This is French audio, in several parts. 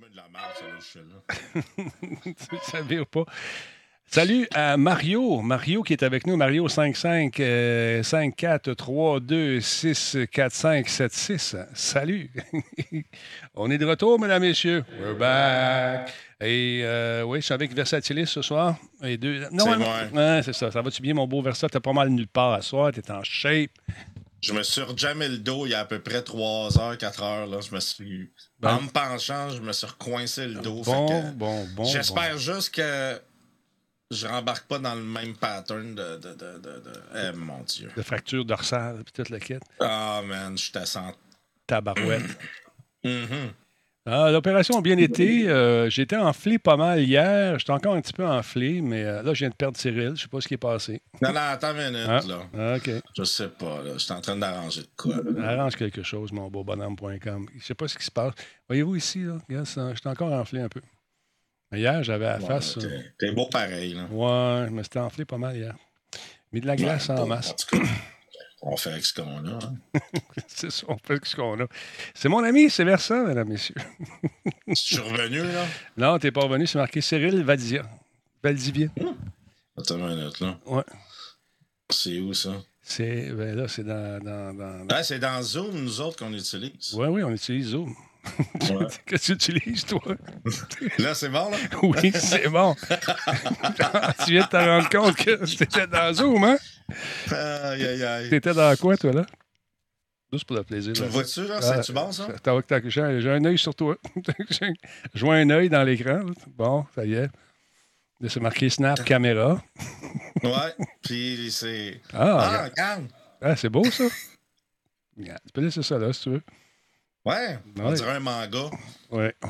met de la merde, tu savais pas? Salut à Mario. Mario qui est avec nous. Mario 55 euh, 54 3 2 6 4 5 7 6. Salut. On est de retour, mesdames, messieurs. We're back. Et euh, oui, je suis avec Versatilis ce soir. Et deux... Non, C'est ouais, vrai. ouais, c'est ça. Ça va-tu bien, mon beau? T'as pas mal nulle part à soir. T'es en shape. Je me suis rejammé le dos il y a à peu près 3 heures, 4 heures. Là. Je me suis. Ben. En me penchant, je me suis recoincé le dos. fait Bon, que bon, bon. J'espère juste que je rembarque pas dans le même pattern de. de, de, de, de- Eh, mon Dieu. De fracture dorsale, puis toute la quête. Ah, man, je te sens. Tabarouette. Mhm. Ah, L'opération a bien été. Euh, J'étais enflé pas mal hier. J'étais encore un petit peu enflé, mais euh, là, je viens de perdre Cyril. Je sais pas ce qui est passé. Non, non, attends une minute, Ah. là. Ah, OK. Je sais pas, là. Je suis en train d'arranger de quoi. là. Arrange quelque chose, mon beau bonhomme.com. Je sais pas ce qui se passe. Voyez-vous ici, là? Regarde ça, J'étais encore enflé un peu. Hier, j'avais la face. euh, t'es- beau pareil, là. Ouais, je me suis enflé pas mal hier. Mis de la glace Ouais, en masse. On fait avec ce qu'on a. hein. c'est ça, on fait ce qu'on a. C'est mon ami, c'est Versant, mesdames, messieurs. Je suis revenu, là? Non, t'es pas revenu, c'est marqué Cyril Valdia. Valdivia. Attends une minute, là. Ouais. C'est où, ça? C'est, ben là, c'est dans. dans, dans- Ah, c'est dans Zoom, nous autres, qu'on utilise. Oui, oui, on utilise Zoom. Ouais. Que tu utilises, toi? Là, c'est bon, là? Oui, c'est bon. tu viens de te rendre compte que t'étais dans Zoom, hein? Aïe, aïe, aïe. T'étais dans quoi, toi, là? Juste pour le plaisir. Tu vois-tu, là? C'est-tu bon, ça? T'as- J'ai j'ai un œil sur toi. Je vois un œil dans l'écran. Bon, ça y est. Là, C'est marqué Snap Caméra. Ouais. Puis c'est. Ah, Ah, regarde. Ah, c'est beau, ça. Tu peux laisser ça là, si tu veux. Ouais. On Ouais. dirait un manga. Ouais.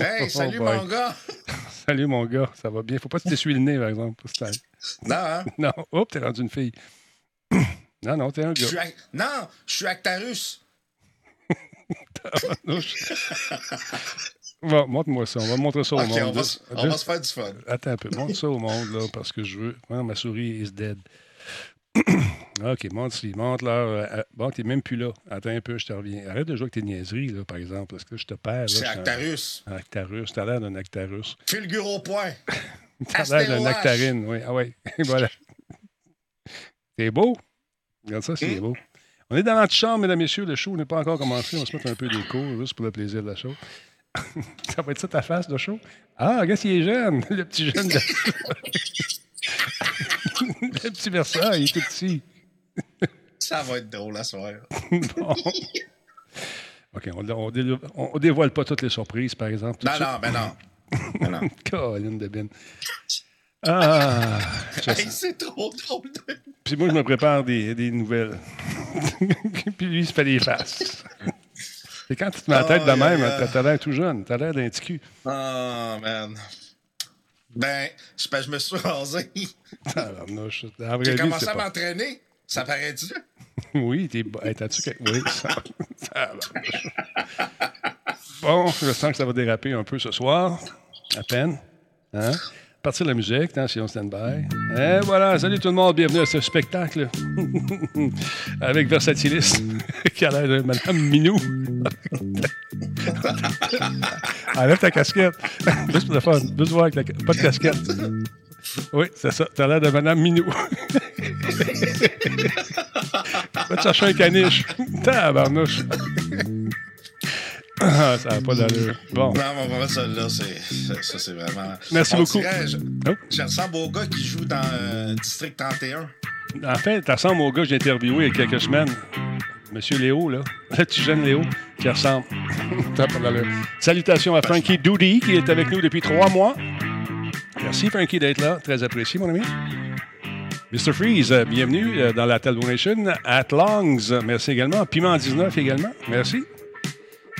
Hey, Oh salut, mon gars! Salut, mon gars. Ça va bien? Faut pas que tu t'essuies le nez, par exemple. Non, hein? Non. Oups, t'es rendu une fille. Non, non, t'es un gars. Non, je suis Actarus. Montre-moi ça. On va montrer ça au monde. on va, se- on va se faire du fun. Attends un peu. Montre ça au monde, là, parce que je veux. Ma souris is dead. OK, montre ci. Montre-leur. euh, bon, t'es même plus là. Attends un peu, je te reviens. Arrête de jouer avec tes niaiseries, là, par exemple, parce que je te perds. là. C'est un- Actarus. un Actarus. T'as l'air d'un Actarus. Fulgure au point. T'as l'air d'un. Actarine. Oui, ah ouais. voilà. C'est beau. Regarde ça, c'est Hmm? beau. On est dans l'antichambre, mesdames, messieurs. Le show n'est pas encore commencé. On va se mettre un peu d'écho, juste pour le plaisir de la chose. ça va être ça ta face de show? Ah, regarde s'il est jeune. Le petit jeune. de- le petit Versa, il est tout petit. Ça va être drôle à soir. Bon. OK, on, on, dé- on dévoile pas toutes les surprises, par exemple. Non, non, ben non. Ben non. Colin de bin. Ah, Hey, c'est trop drôle. de- Puis moi, je me prépare des, des nouvelles. Puis lui, il se fait des faces. Et quand tu te mets la tête de même, t'as l'air tout jeune. T'as l'air d'un petit cul. Oh, man. Ben, je, ben, je me suis rasé. J'ai commencé à pas- m'entraîner. Ça paraît-tu? Oui, t'es. Hey, T'as-tu. Oui, ça... Bon, je sens que ça va déraper un peu ce soir. À peine. Hein? Partir de la musique, attention, stand-by. Et voilà, salut tout le monde, bienvenue à ce spectacle avec Versatilis, qui a l'air de Madame Minou. Enlève ta casquette. Juste pour le fun. Juste voir avec la... Pas de casquette. Oui, c'est ça. T'as l'air de Madame Minou. Va te chercher un caniche. Tabarnouche. Ah, ça n'a pas d'allure. Bon. Non, mais vraiment, celle-là, c'est, c'est- ça, c'est vraiment. Merci On beaucoup. dirait, je, Oh. je ressemble au gars qui joue dans euh, District 31. En fait, tu ressembles au gars que j'ai interviewé il y a quelques semaines. Monsieur Léo, là. Le petit jeune Léo, qui ressemble. Salutations à Frankie Doody, qui est avec nous depuis trois mois. Merci, Frankie, d'être là. Très apprécié, mon ami. Mr. Freeze, bienvenue euh, dans la Talbot Nation. At Longs, merci également. Piment 19 également. Merci.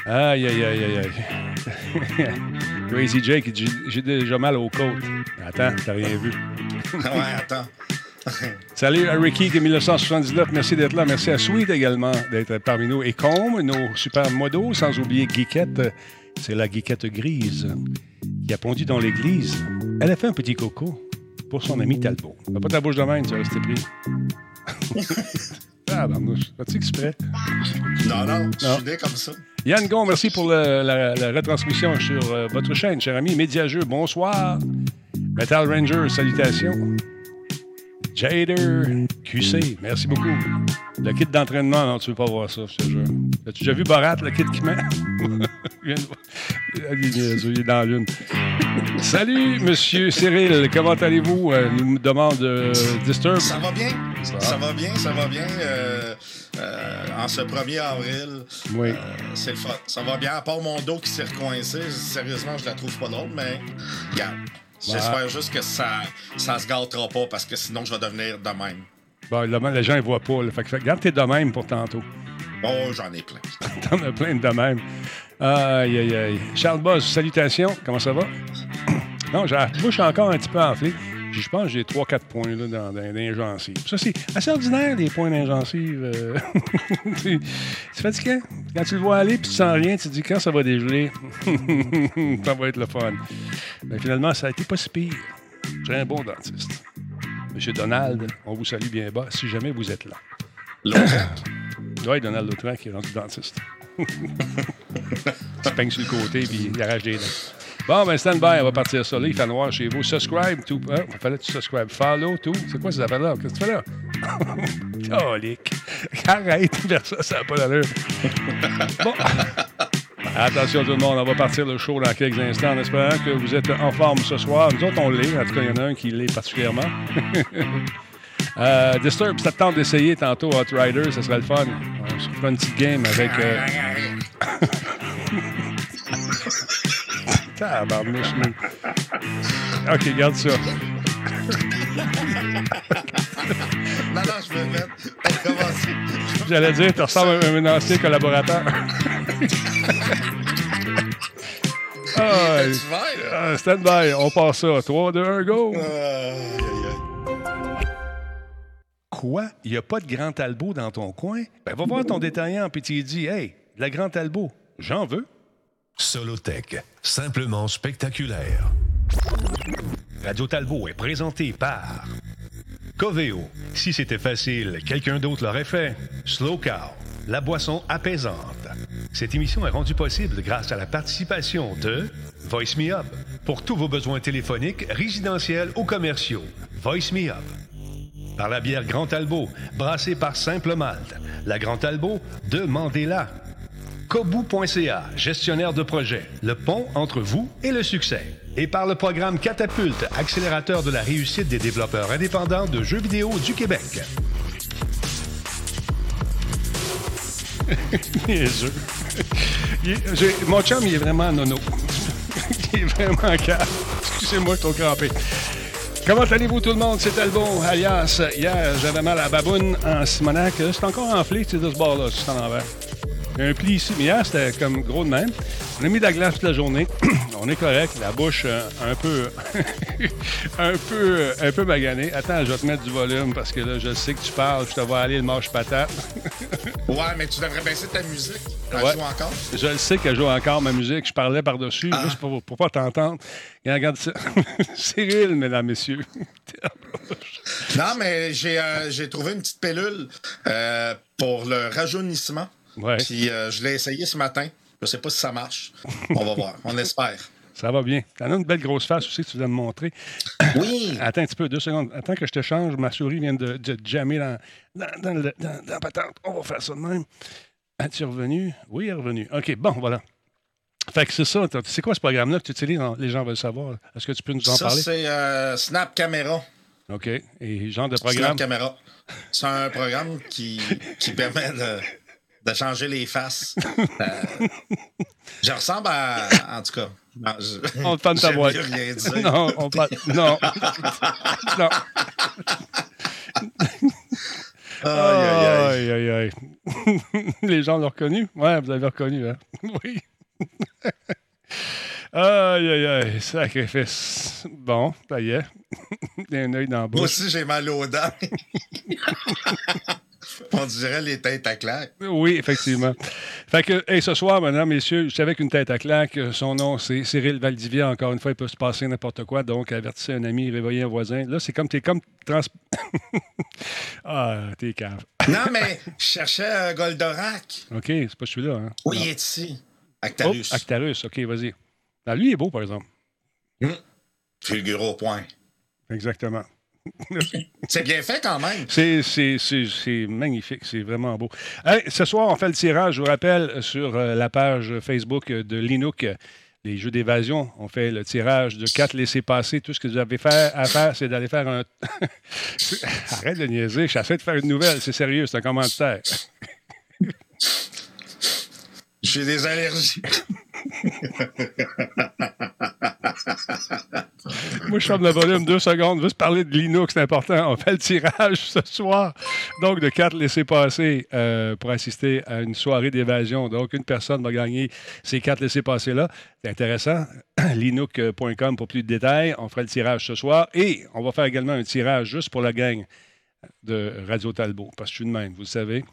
Aïe, aïe, aïe, aïe, aïe. Crazy Jake, il dit, j'ai déjà mal aux côtes. Attends, t'as rien vu. ouais, attends. Salut à Ricky de 1979, merci d'être là. Merci à Sweet également d'être parmi nous. Et Combe, nos super modos, sans oublier Geekette, c'est la Geekette grise qui a pondu dans l'église. Elle a fait un petit coco pour son ami Talbot. Fais pas ta bouche de même, tu vas rester pris. Ah, barnouche, fais-tu exprès? Non, non, je suis né comme ça. Yann Gon, merci pour le- la, la retransmission sur euh, votre chaîne, cher ami. Médiageux, bonsoir. Metal Ranger, salutations. Jader, QC, merci beaucoup. Le kit d'entraînement, non, tu veux pas voir ça, je te jure. As-tu déjà vu Borat, le kit qu'il met? Il vient de voir. Il est il dans lune. Salut, monsieur Cyril, comment allez-vous? Euh, nous demande euh, Disturb. Ça va bien? Ça Ça, va. bien, ça va bien. euh, euh, en ce 1er avril, Oui. c'est le fun. Ça va bien, à part mon dos qui s'est recoincé. Sérieusement, je la trouve pas drôle, mais regarde. J'espère juste que ça, ça se gâtera pas parce que sinon, je vais devenir de même. Là, les gens ne voient pas. là. Fait que, tes de même pour tantôt. Oh, j'en ai plein. T'en as plein de même. Aïe, aïe, aïe. Charles Boss, salutations. Comment ça va? Non, j'ai la bouche encore un petit peu enflée. Je pense que j'ai 3-4 points là, dans, dans. Ça, c'est assez ordinaire, les points gencives. euh. c'est c'est fatigant. Quand tu le vois aller puis tu sens rien, tu te dis quand ça va dégeler, ça va être le fun. Mais finalement, ça a été pas si pire. J'ai un bon dentiste. Monsieur Donald, on vous salue bien bas si jamais vous êtes là. Oui, Donald Lautran qui est rendu dentiste. il peigne sur le côté puis il arrache des dents. Bon, ben stand by, on va partir ça là. Il fait noir chez vous. Subscribe, tout. Ah, il fallait que tu subscribe. Follow, tout. C'est quoi ces affaires-là? Qu'est-ce que tu fais là? Colique. Arrête, ça, ça n'a pas d'allure. Attention tout le monde, on va partir le show dans quelques instants en espérant que vous êtes en forme ce soir. Nous autres, on l'est. En tout cas, il y en a un qui l'est particulièrement. Euh, Disturb, ça te tente d'essayer tantôt Hot Rider, ça serait le fun. On se fera une petite game avec. Euh... Tabarnouche. Ok, garde ça. Non, non, je vais mettre. Commencer. J'allais dire, tu ressembles à un ancien collaborateur. ah, stand by, on passe ça. 3, 2, 1, go! Aïe. Quoi? Il n'y a pas de Grand Talbot dans ton coin? Ben, va voir ton détaillant, puis tu lui dis, hey, de la Grand Talbot, j'en veux. Solotech, simplement spectaculaire. Radio Talbot est présenté par Coveo. Si c'était facile, quelqu'un d'autre l'aurait fait. Slow Cow, la boisson apaisante. Cette émission est rendue possible grâce à la participation de Voice Me Up. Pour tous vos besoins téléphoniques, résidentiels ou commerciaux, Voice Me Up. Par la bière Grand Talbot, brassée par Simple Malte. La Grand Talbot, demandez-la. Kobu.ca, gestionnaire de projet, le pont entre vous et le succès. Et par le programme Catapulte, accélérateur de la réussite des développeurs indépendants de jeux vidéo du Québec. Mon chum, il est vraiment nono. il est vraiment calme. Excusez-moi, je suis crampé. Comment allez-vous tout le monde? C'est Talbot, alias. Hier, j'avais mal à la baboune en Simonac. Là, C'est encore enflé, c'est de ce bord-là, c'est en envers. Il y a un pli ici, mais hier, c'était comme gros de même. On a mis de la glace toute la journée. On est correct. La bouche euh, un peu... un peu euh, un peu maganée. Attends, je vais te mettre du volume parce que là, je sais que tu parles. Je te vois aller le manche patate. Ouais, mais tu devrais baisser ta musique. Elle Ouais. joue encore. Je le sais que je joue encore ma musique. Je parlais par-dessus, juste pour, pour pas t'entendre. Regarde ça. Cyril, mesdames, messieurs. Non, mais j'ai euh, j'ai trouvé une petite pilule euh, pour le rajeunissement. Ouais. Puis euh, je l'ai essayé ce matin. Je sais pas si ça marche. On va voir. On espère. Ça va bien. T'en as une belle grosse face aussi que tu viens de me montrer. Oui. Attends un petit peu, deux secondes. Attends que je te change. Ma souris vient de, de jammer dans, dans, dans, le- dans- la patente. On va faire ça de même. Es-tu revenu? Oui, elle est revenu. OK, bon, voilà. Fait que c'est ça. C'est quoi ce programme-là que tu utilises? Les gens veulent savoir. Est-ce que tu peux nous en Ça, parler? c'est euh, Snap Camera. OK. Et genre de Snap programme? Camera. C'est un programme qui, qui permet de, de changer les faces. Euh, je ressemble à. En tout cas. non, je- On te parle de ta mieux rien dire. Non, on parle. Non. non. Aïe, aïe, aïe. Aïe, aïe, aïe. Les gens l'ont reconnu? Ouais, vous avez reconnu, hein? Oui. Aïe, aïe, aïe. Sacrifice. Bon, ça y est. Il y a un œil dans la Moi bouche. aussi, j'ai mal aux dents. On dirait les têtes à claque. Oui, effectivement. Fait que, hey, ce soir, mesdames, messieurs, je savais qu'une tête à claque, son nom, c'est Cyril Valdivia. Encore une fois, il peut se passer n'importe quoi. Donc, avertissez un ami, réveillez un voisin. Là, c'est comme, t'es comme trans... ah, t'es cave. Non, mais je cherchais un Goldorak. OK, c'est pas celui-là. Hein? Oui, il est ici. Actarus. Oh, Actarus, OK, vas-y. Ah, lui, il est beau, par exemple. Hum. Figure au point. Exactement. c'est bien fait quand même. C'est magnifique, c'est vraiment beau. Hey, ce soir, on fait le tirage, je vous rappelle, sur euh, la page Facebook de Linux, les jeux d'évasion. On fait le tirage de quatre laissés-passer. Tout ce que vous avez fait à faire, c'est d'aller faire un. Arrête de niaiser, j'essaie de faire une nouvelle, c'est sérieux, c'est un commentaire. J'ai des allergies. Moi, je ferme le volume deux secondes. Juste parler de Linux, c'est important. On fait le tirage ce soir. Donc, de quatre laissés-passer euh, pour assister à une soirée d'évasion. Donc, une personne va gagner ces quatre laissés-passer-là. C'est intéressant. Linux.com pour plus de détails. On fera le tirage ce soir. Et on va faire également un tirage juste pour la gang de Radio Talbot. Parce que je suis de même, vous le savez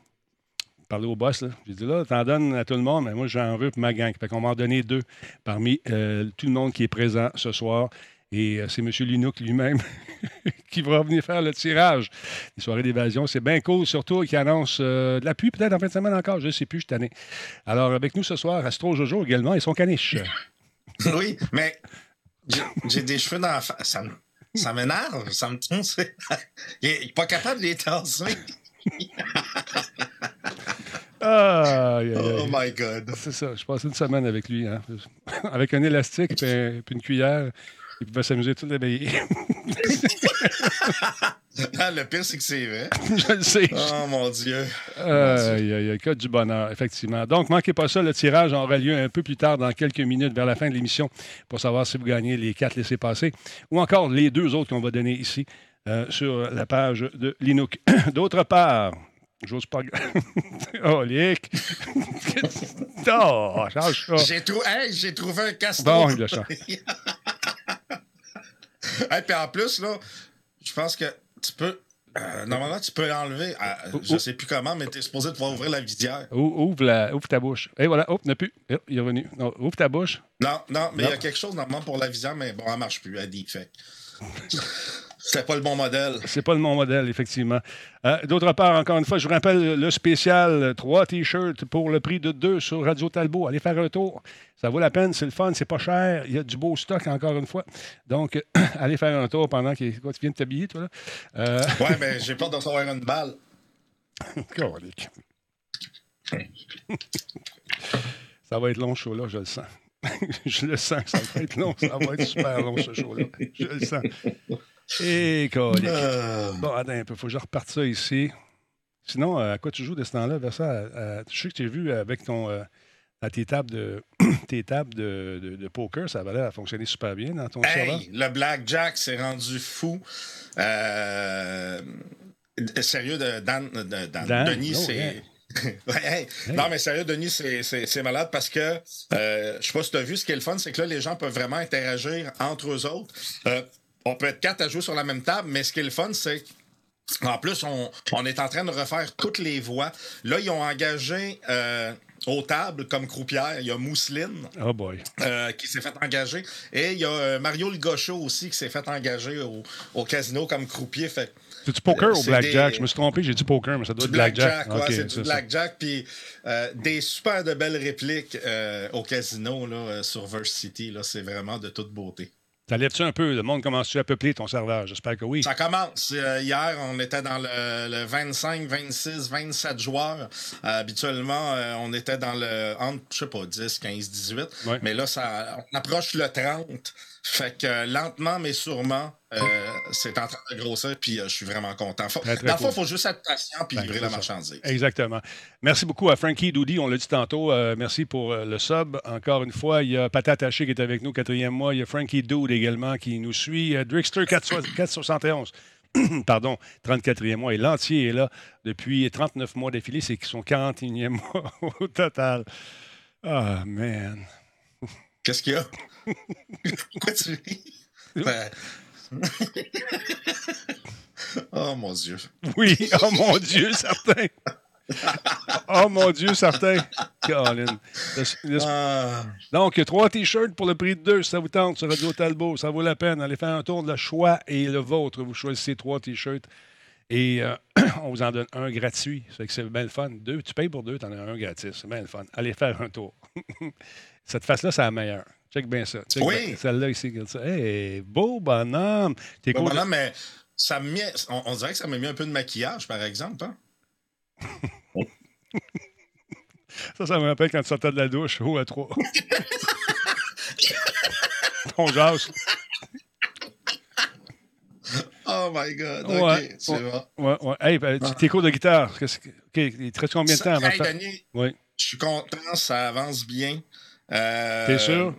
parler au boss. J'ai dit là, t'en donnes à tout le monde, mais moi, j'en veux pour ma gang. Fait qu'on va en donner deux parmi euh, tout le monde qui est présent ce soir. Et euh, c'est M. Linouk lui-même qui va venir faire le tirage des soirées d'évasion. C'est bien cool, surtout qui annonce euh, de la pluie peut-être en fin de semaine encore. Je ne sais plus, je suis Alors, avec nous ce soir, Astro Jojo également et son caniche. oui, mais j'ai des cheveux dans la face. Ça m'énerve, ça me. Il n'est pas capable de les tasser. Ah, oh my God. C'est ça. Je passais une semaine avec lui. Hein. avec un élastique et une cuillère. Il pouvait s'amuser toute la veillée. ah, le pire, c'est que c'est vrai. Je le sais. Oh mon Dieu. Il y a que du bonheur, effectivement. Donc, manquez pas ça. Le tirage aura lieu un peu plus tard, dans quelques minutes, vers la fin de l'émission, pour savoir si vous gagnez les quatre laissés-passer ou encore les deux autres qu'on va donner ici euh, sur la page de Linux. D'autre part, J'ose pas. oh, Lick! oh, change ça. J'ai, trou... hey, j'ai trouvé un castor. Bon, il le change. hey, puis en plus, là, je pense que tu peux. Euh, normalement, tu peux l'enlever. Euh, je ne sais plus comment, mais tu es supposé pouvoir ouvrir la visière. Ouvre, la, ouvre ta bouche. Et voilà, hop, n'a plus. il est revenu. Non, ouvre ta bouche. Non, non, mais il y a quelque chose normalement pour la visière, mais bon, elle ne marche plus. Elle dit fait. C'est pas le bon modèle. C'est pas le bon modèle, effectivement. Euh, d'autre part, encore une fois, je vous rappelle le spécial trois t-shirts pour le prix de deux sur Radio Talbot. Allez faire un tour. Ça vaut la peine, c'est le fun, c'est pas cher. Il y a du beau stock, encore une fois. Donc, allez faire un tour pendant que quoi, tu viens de t'habiller, toi. Là. Euh... Ouais, mais j'ai peur de recevoir une balle. ça va être long, ce show-là, je le sens. je le sens, ça va être long. Ça va être super long, ce show-là. Je le sens. Et euh... Bon, attends un peu, faut que je reparte ça ici. Sinon, euh, à quoi tu joues de ce temps-là, Versa? Je sais que tu as vu avec ton. Euh, à tes tables de tes tables de, de, poker, ça va l'air à fonctionner super bien dans ton hey, Le blackjack s'est rendu fou. Euh, sérieux, de, Dan, de, Dan, Denis, oh, c'est. Non, mais sérieux, Denis, c'est malade parce que euh, je sais pas si tu as vu, ce qui est le fun, c'est que là, les gens peuvent vraiment interagir entre eux autres. Euh, on peut être quatre à jouer sur la même table, mais ce qui est le fun, c'est en plus, on, est en train de refaire toutes les voix. Là, ils ont engagé euh, aux tables comme croupière. Il y a Mousseline oh boy. Euh, qui s'est fait engager. Et il y a euh, Mario Le Gaucho aussi qui s'est fait engager au, casino comme croupier. Fait, c'est du poker ou blackjack? Je me suis trompé, j'ai dit poker, mais ça doit être blackjack. Black c'est du blackjack. Puis des super de belles répliques au casino là, sur Verse City. C'est vraiment de toute beauté. Ça lève-tu un peu? Le monde commence-tu à peupler ton serveur? J'espère que oui. Ça commence. Euh, hier, on était dans le, 25, 26, 27 joueurs. Euh, habituellement, euh, on était dans le entre, je sais pas, 10, 15, 18. Mais là, ça, on approche le 30. Fait que lentement, mais sûrement, euh, c'est en train de grossir, puis euh, je suis vraiment content. Faut, dans le fond, il faut juste être patient puis ben, livrer la marchandise. Exactement. Merci beaucoup à Frankie Doody, on l'a dit tantôt. Euh, merci pour le sub. Encore une fois, il y a Patate Haché qui est avec nous, quatrième mois. Il y a Frankie Doody également qui nous suit. Drixter 471. Pardon, 34e mois. Et l'entier est là depuis 39 mois d'affilée. C'est son 41e mois au total. Ah, man. Qu'est-ce qu'il y a? Pourquoi tu ris? Ben... oh mon Dieu. Oui, oh mon Dieu, certain. oh mon Dieu, certain. Colin. Ah. Donc, trois t-shirts pour le prix de deux, ça vous tente sur Radio Talbot. Ça vaut la peine. Allez faire un tour de le choix et le vôtre. Vous choisissez trois t-shirts. Et euh, on vous en donne un gratuit. C'est bien le fun. Deux, tu payes pour deux, tu en as un gratis. C'est bien le fun. Allez faire un tour. Cette face-là, c'est la meilleure. Check bien ça. oui. Celle-là ici. Hey, beau bonhomme. T'es beau bonhomme, mais ça me on, dirait que ça m'a mis un peu de maquillage, par exemple. Hein? ça, ça me rappelle quand tu sortais de la douche, haut à trois. Ton jase. Oh my God. OK, c'est bon. Ouais, ouais. Hey, ben, ah. tes cours de guitare, OK, il te reste combien de temps avant hey, Denis, oui. Je suis content, ça avance bien. Euh, T'es sûr?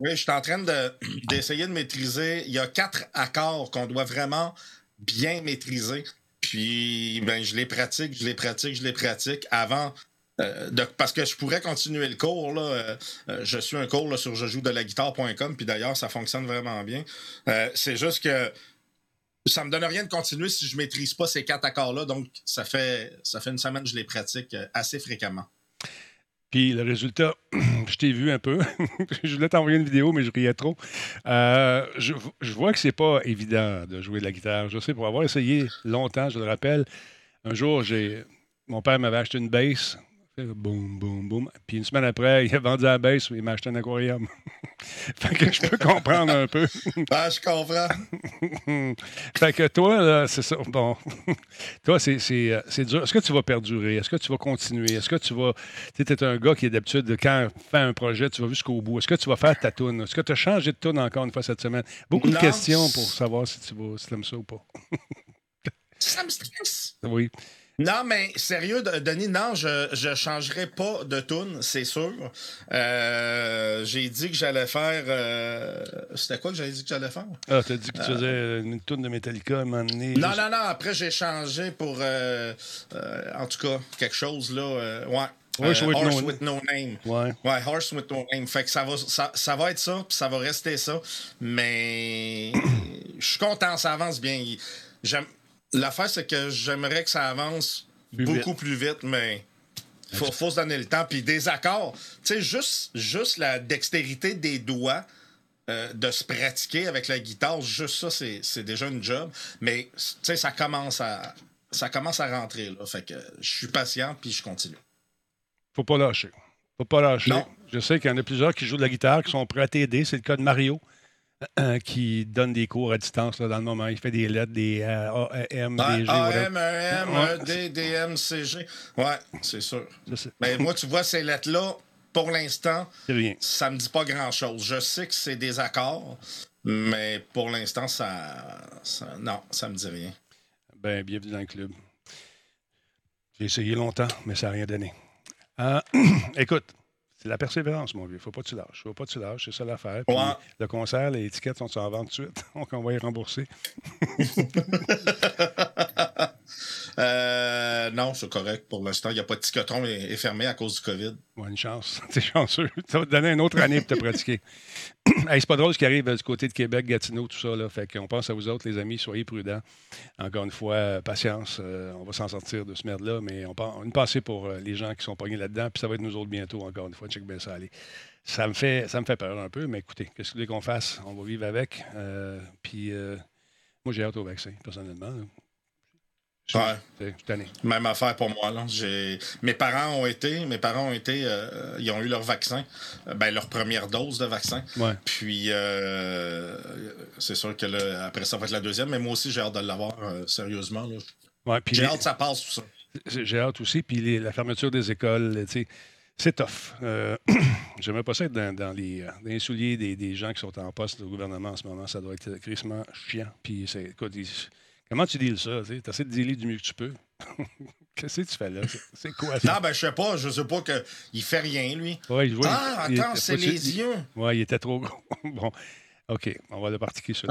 Oui, je suis en train d'essayer de, maîtriser. Il y a quatre accords qu'on doit vraiment bien maîtriser. Puis, ben, je les pratique, je les pratique, je les pratique avant. Euh, parce que je pourrais continuer le cours. Là, euh, je suis un cours là, sur je joue de la guitare.com, puis d'ailleurs, ça fonctionne vraiment bien. c'est juste que ça me donne rien de continuer si je maîtrise pas ces quatre accords-là. Donc, ça fait, ça fait une semaine que je les pratique assez fréquemment. Puis le résultat, je t'ai vu un peu. je voulais t'envoyer une vidéo, mais je riais trop. Euh, je, vois que c'est pas évident de jouer de la guitare. Je sais, pour avoir essayé longtemps, je le rappelle, un jour, j'ai mon père m'avait acheté une basse boum, boum, boum. Puis une semaine après, il a vendu la baisse, il m'a acheté un aquarium. fait que je peux comprendre un peu. ah, je comprends. fait que toi, là, c'est ça. Bon. toi, c'est, euh, c'est, dur. Est-ce que tu vas perdurer? Est-ce que tu vas continuer? Est-ce que tu vas. Tu es un gars qui est d'habitude, quand tu fais un projet, tu vas jusqu'au bout. Est-ce que tu vas faire ta toune? Est-ce que tu as changé de toune encore une fois cette semaine? Beaucoup de questions pour savoir si tu vas, si aimes ça ou pas. ça me stresse. Oui. Non, mais sérieux, Denis, non, je ne changerai pas de tune, c'est sûr. Euh, j'ai dit que j'allais faire. Euh, c'était quoi que j'avais dit que j'allais faire? Ah, t'as dit que tu faisais une tune de Metallica à un moment donné. Non, non, non. Après, j'ai changé pour. Euh, en tout cas, quelque chose, là. ouais. Horse, with, horse no... with, no... name. Ouais. ouais. Horse with no name. Fait que ça va, ça, ça va être ça, puis ça va rester ça. Mais je suis content, ça avance bien. J'aime L'affaire, c'est que j'aimerais que ça avance beaucoup plus vite, mais il faut, faut, se donner le temps. Puis des accords, tu sais, juste, juste la dextérité des doigts. Euh, de se pratiquer avec la guitare, juste ça, c'est déjà une job. Mais tu sais, ça commence à ça commence à rentrer. Là. Fait que je suis patient puis je continue. Faut pas lâcher. Faut pas lâcher. Je sais qu'il y en a plusieurs qui jouent de la guitare, qui sont prêts à t'aider. C'est le cas de Mario. Euh, qui donne des cours à distance là, dans le moment. Il fait des lettres, des euh, A, M, D, G. A, M, M, e, D, D, M, C, G. Ouais, c'est sûr. Mais moi, tu vois, ces lettres-là, pour l'instant, ça me dit pas grand-chose. Je sais que c'est des accords, mais pour l'instant, ça, ça, Non, ça me dit rien. Ben, bienvenue dans le club. J'ai essayé longtemps, mais ça n'a rien donné. Euh, écoute, c'est la persévérance, mon vieux. Faut pas que tu lâches. Faut pas que tu lâches. C'est ça l'affaire. Le concert, les étiquettes sont en vente tout de suite. Donc, on va y rembourser. Euh, non, c'est correct. Pour l'instant, il n'y a pas de ticotron est, fermé à cause du COVID. Ouais, une chance. T'es chanceux. Ça va te donner une autre année pour te pratiquer. hey, c'est pas drôle ce qui arrive du côté de Québec, Gatineau, tout ça. Là. Fait qu'on pense à vous autres, les amis. Soyez prudents. Encore une fois, euh, patience. Euh, on va s'en sortir de ce merde-là. Mais on, on une pensée pour les gens qui sont pognés là-dedans. Puis ça va être nous autres bientôt, encore une fois. Check bien ça aller. Ça me fait, ça me fait peur un peu. Mais écoutez, qu'est-ce que vous voulez qu'on fasse? On va vivre avec. puis moi, j'ai hâte au vaccin, personnellement. Ouais. Même affaire pour moi. Là. Mes parents ont été, mes parents ont été, euh, ils ont eu leur vaccin, euh, ben, leur première dose de vaccin. Puis euh, c'est sûr que là, après ça va être la deuxième, mais moi aussi j'ai hâte de l'avoir sérieusement. Ouais, j'ai hâte que ça passe tout ça. J'ai hâte aussi, puis la fermeture des écoles, c'est tough. J'aimerais pas ça être dans, les, souliers des, gens qui sont en poste au gouvernement en ce moment. Ça doit être crissement chiant. Puis c'est, écoute, Comment tu dis ça? Tu essaies de dealer du mieux que tu peux. Qu'est-ce que tu fais là? C'est quoi ça? Non, ben je sais pas. Je sais pas qu'il fait rien, lui. Ouais, ah, attends, c'est les yeux. Oui, il était trop gros. bon. OK, on va le pratiquer ça.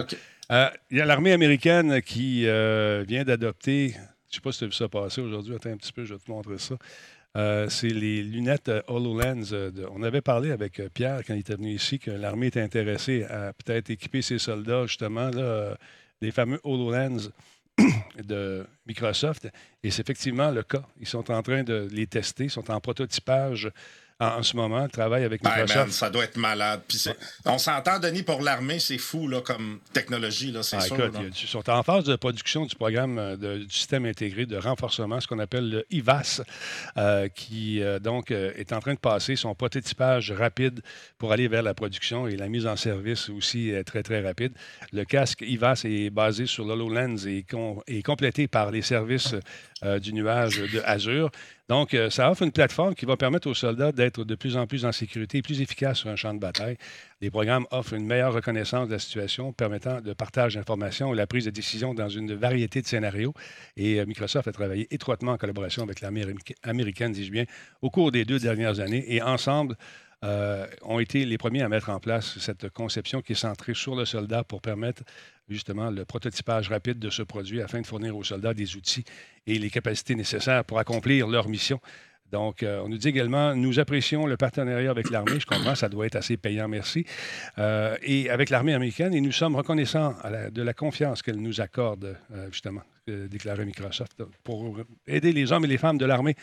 Euh, il y a l'armée américaine qui euh, vient d'adopter, je ne sais pas si tu as vu ça passer aujourd'hui, attends un petit peu, je vais te montrer ça. Euh, c'est les lunettes HoloLens. on avait parlé avec Pierre quand il était venu ici que l'armée était intéressée à peut-être équiper ses soldats, justement, là, des fameux HoloLens de Microsoft. Et c'est effectivement le cas. Ils sont en train de les tester, ils sont en prototypage en, ce moment, le travail avec Microsoft. ça doit être malade. on s'entend, Denis, pour l'armée, c'est fou là, comme technologie, là, c'est ah, sûr. ils sont en phase de production du programme euh, du système intégré de renforcement, ce qu'on appelle le IVAS, euh, qui euh, donc est en train de passer son prototypage rapide pour aller vers la production et la mise en service aussi est très, très rapide. Le casque IVAS est basé sur l'HoloLens et est complété par les services du nuage de Azure. Donc, euh, ça offre une plateforme qui va permettre aux soldats d'être de plus en plus en sécurité et plus efficaces sur un champ de bataille. Les programmes offrent une meilleure reconnaissance de la situation, permettant le partage d'informations et la prise de décision dans une variété de scénarios. Et euh, Microsoft a travaillé étroitement en collaboration avec l'armée américaine, dis-je bien, au cours des deux dernières années. Et ensemble, euh, ont été les premiers à mettre en place cette conception qui est centrée sur le soldat pour permettre justement le prototypage rapide de ce produit afin de fournir aux soldats des outils et les capacités nécessaires pour accomplir leur mission. Donc, euh, on nous dit également, nous apprécions le partenariat avec l'armée. Je comprends, ça doit être assez payant, merci. Euh, et avec l'armée américaine, et nous sommes reconnaissants de la confiance qu'elle nous accorde, justement, déclarait Microsoft, pour aider les hommes et les femmes de l'armée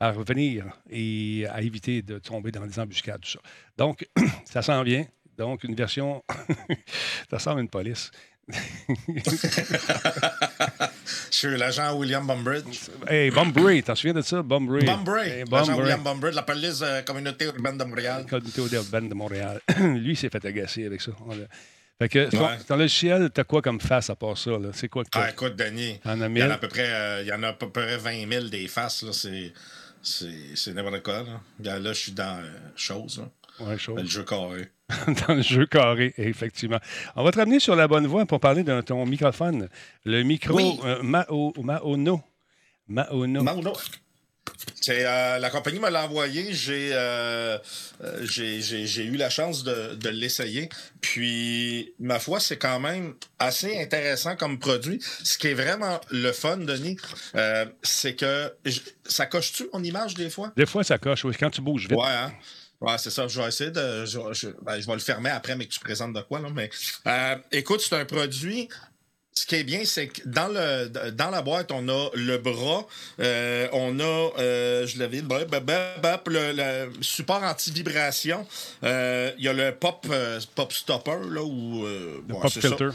à revenir et à éviter de tomber dans des embuscades, tout ça. Donc, ça s'en vient. Donc, une version. ça ressemble à une police. Je suis l'agent William Bumbridge. Hey, Bumbridge, t'en souviens de ça? Bumbridge. Bumbridge. l'agent William Bumbridge, la police euh, communauté urbaine de Montréal. Communauté urbaine de Montréal. Lui, il s'est fait agacer avec ça. Fait que ouais. ton, logiciel, t'as quoi comme face à part ça? C'est quoi que Ah, écoute, Denis, il y en a à peu près, euh, il y en a à peu près 20 000 des faces. C'est c'est n'importe quoi. Là. là, je suis dans euh, chose. Ouais, chose. Dans le jeu carré. dans le jeu carré, effectivement. On va te ramener sur la bonne voie pour parler de ton microphone. Le micro euh, Mao, Maono. Maono. Maono. Euh, la compagnie me l'a envoyé. J'ai, euh, euh, j'ai, eu la chance de, de, l'essayer. Puis, ma foi, c'est quand même assez intéressant comme produit. Ce qui est vraiment le fun, Denis, c'est que ça coche-tu mon image des fois? Des fois, ça coche, oui, quand tu bouges vite. Ouais, hein? Ouais, c'est ça. Je vais essayer de. Je, ben, je, vais le fermer après, mais que tu présentes de quoi, là. Mais écoute, c'est un produit ce qui est bien, c'est que dans, le, dans la boîte, on a le bras, euh, on a, euh, je l'avais, le, le, support anti-vibration. Euh, il y a le pop, pop stopper, là, ou. pop filter,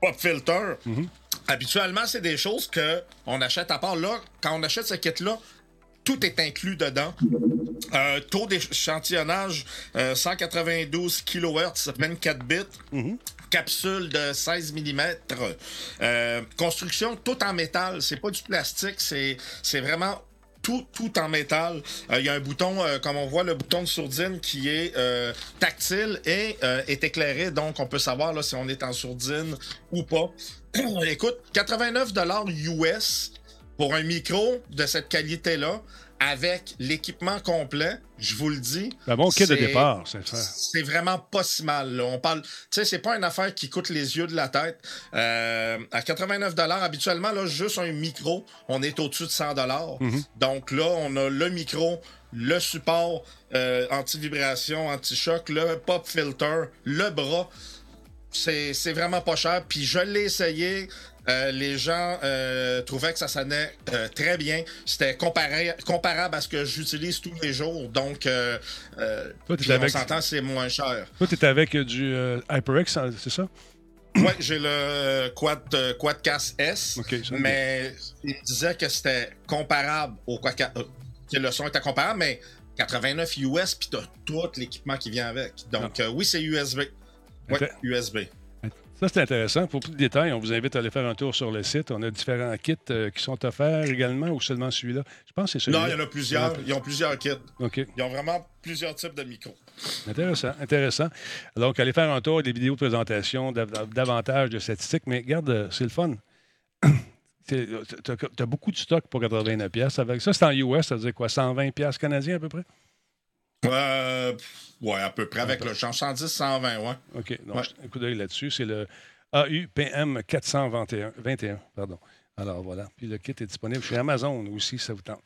Pop filter. Mm-hmm. Habituellement, c'est des choses qu'on achète à part. Là, quand on achète ce kit-là, tout est inclus dedans. taux d'échantillonnage 192 kHz, 24 bits. Mm-hmm capsule de 16 mm. Euh, construction tout en métal. C'est pas du plastique, c'est, vraiment tout, tout, en métal. Euh, il y a un bouton, euh, comme on voit, le bouton de sourdine qui est tactile et est éclairé. Donc, on peut savoir là, si on est en sourdine ou pas. Écoute, 89 US pour un micro de cette qualité-là avec l'équipement complet, je vous le dis. Bon kit de départ, c'est ça. C'est vraiment pas si mal. On parle, tu sais, c'est pas une affaire qui coûte les yeux de la tête. Euh, à 89 habituellement, là, juste un micro, on est au-dessus de 100 mm-hmm. Donc là, on a le micro, le support euh, anti-vibration, anti-choc, le pop filter, le bras. C'est vraiment pas cher. Puis je l'ai essayé. Euh, les gens euh, trouvaient que ça sonnait euh, très bien. C'était comparable à ce que j'utilise tous les jours. Donc, on s'entend, c'est moins cher. Toi, tu avec du HyperX, hein, c'est ça? Oui, j'ai le Quad, Quadcast S. mais il disait que c'était comparable au Quadcast. que le son était comparable, mais 89 US, puis tu as tout l'équipement qui vient avec. Donc, ah. oui, c'est USB. Oui, USB. Ça, c'est intéressant. Pour plus de détails, on vous invite à aller faire un tour sur le site. On a différents kits euh, qui sont offerts également ou seulement celui-là? Je pense que c'est celui-là. Non, il y en a plusieurs. Ils ont plusieurs kits. OK. Ils ont vraiment plusieurs types de micros. Intéressant, intéressant. Donc, allez faire un tour des vidéos de présentation, davantage de statistiques. Mais regarde, euh, c'est le fun. tu as, beaucoup de stock pour 89 pièces avec ça. C'est en US, ça veut dire quoi? 120 pièces canadiens à peu près? Euh, ouais, à peu près, avec le champ 110, 120, ouais. OK. Donc, ouais. un coup d'œil là-dessus. C'est le AUPM 421. 21, pardon. Alors voilà. Puis le kit est disponible chez Amazon aussi, ça vous tente.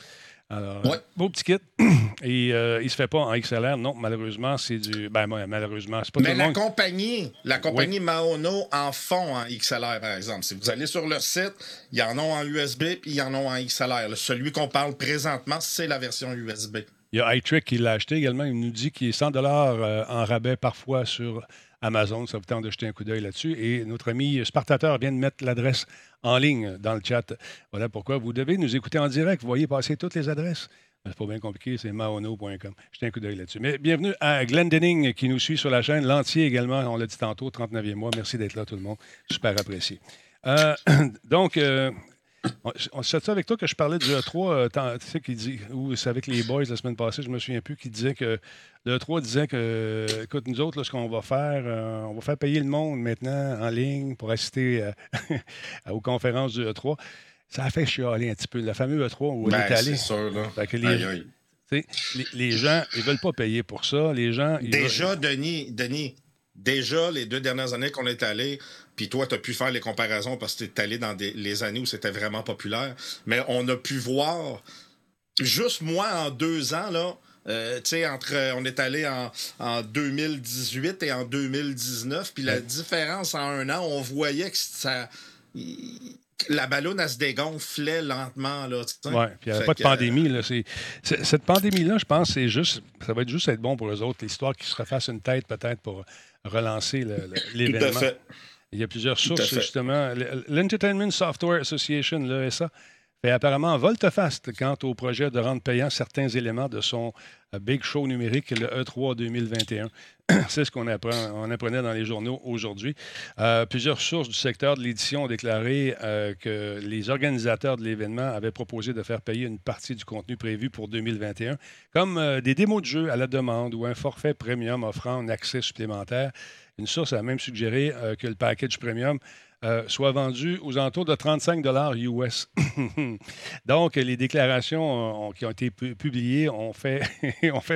Alors, ouais. beau petit kit. Et euh, il ne se fait pas en XLR, non, malheureusement, c'est du. Ben, malheureusement, c'est pas Mais tout le la compagnie, la compagnie Maono en font en XLR, par exemple. Si vous allez sur leur site, il y en a en USB puis y en a en XLR. Celui qu'on parle présentement, c'est la version USB. Il y a iTrick qui l'a acheté également. Il nous dit qu'il est 100 euh, en rabais parfois sur Amazon. Ça vous tente de jeter un coup d'œil là-dessus. Et notre ami Spartateur vient de mettre l'adresse en ligne dans le chat. Voilà pourquoi vous devez nous écouter en direct. Vous voyez passer toutes les adresses. C'est pas bien compliqué, c'est maono.com. Jetez un coup d'œil là-dessus. Mais bienvenue à Glenn Denning qui nous suit sur la chaîne. L'entier également, on l'a dit tantôt, 39e mois. Merci d'être là, tout le monde. Super apprécié. Euh, donc, euh, on, ça avec toi que je parlais du E3, euh, tu sais, qui dit, ou c'est avec les boys la semaine passée, je me souviens plus, qui disait que le E3 disait que, écoute, nous autres, ce qu'on va faire, euh, on va faire payer le monde maintenant en ligne pour assister euh, aux conférences du E3. Ça a fait chialer un petit peu. La fameuse E3 où on ben, est allé. C'est sûr, là. les, les, gens, ils veulent pas payer pour ça. Les gens. Déjà, Denis, Denis, déjà, les deux dernières années qu'on est allé, puis toi, tu as pu faire les comparaisons parce que tu es allé dans des, les années où c'était vraiment populaire, mais on a pu voir, juste moi, en deux ans, là, euh, tu sais, entre, on est allé en, en, 2018 et en 2019, puis la différence en un an, on voyait que ça la ballonne, elle se dégonflait lentement. Oui, puis il n'y avait pas de pandémie. Là. cette pandémie-là, je pense, c'est juste, ça va être juste être bon pour eux autres. L'histoire qui se refasse une tête peut-être pour relancer l'événement. Il y a plusieurs sources, justement. L'Entertainment Software Association, l'ESA, fait apparemment volte-face quant au projet de rendre payant certains éléments de son euh, Big Show numérique, le E3 2021. C'est ce qu'on apprenait dans les journaux aujourd'hui. Euh, plusieurs sources du secteur de l'édition ont déclaré euh, que les organisateurs de l'événement avaient proposé de faire payer une partie du contenu prévu pour 2021, comme des démos de jeux à la demande ou un forfait premium offrant un accès supplémentaire. Une source a même suggéré que le package premium euh, soit vendu aux alentours de 35 US. Donc, les déclarations euh, qui ont été publiées ont fait,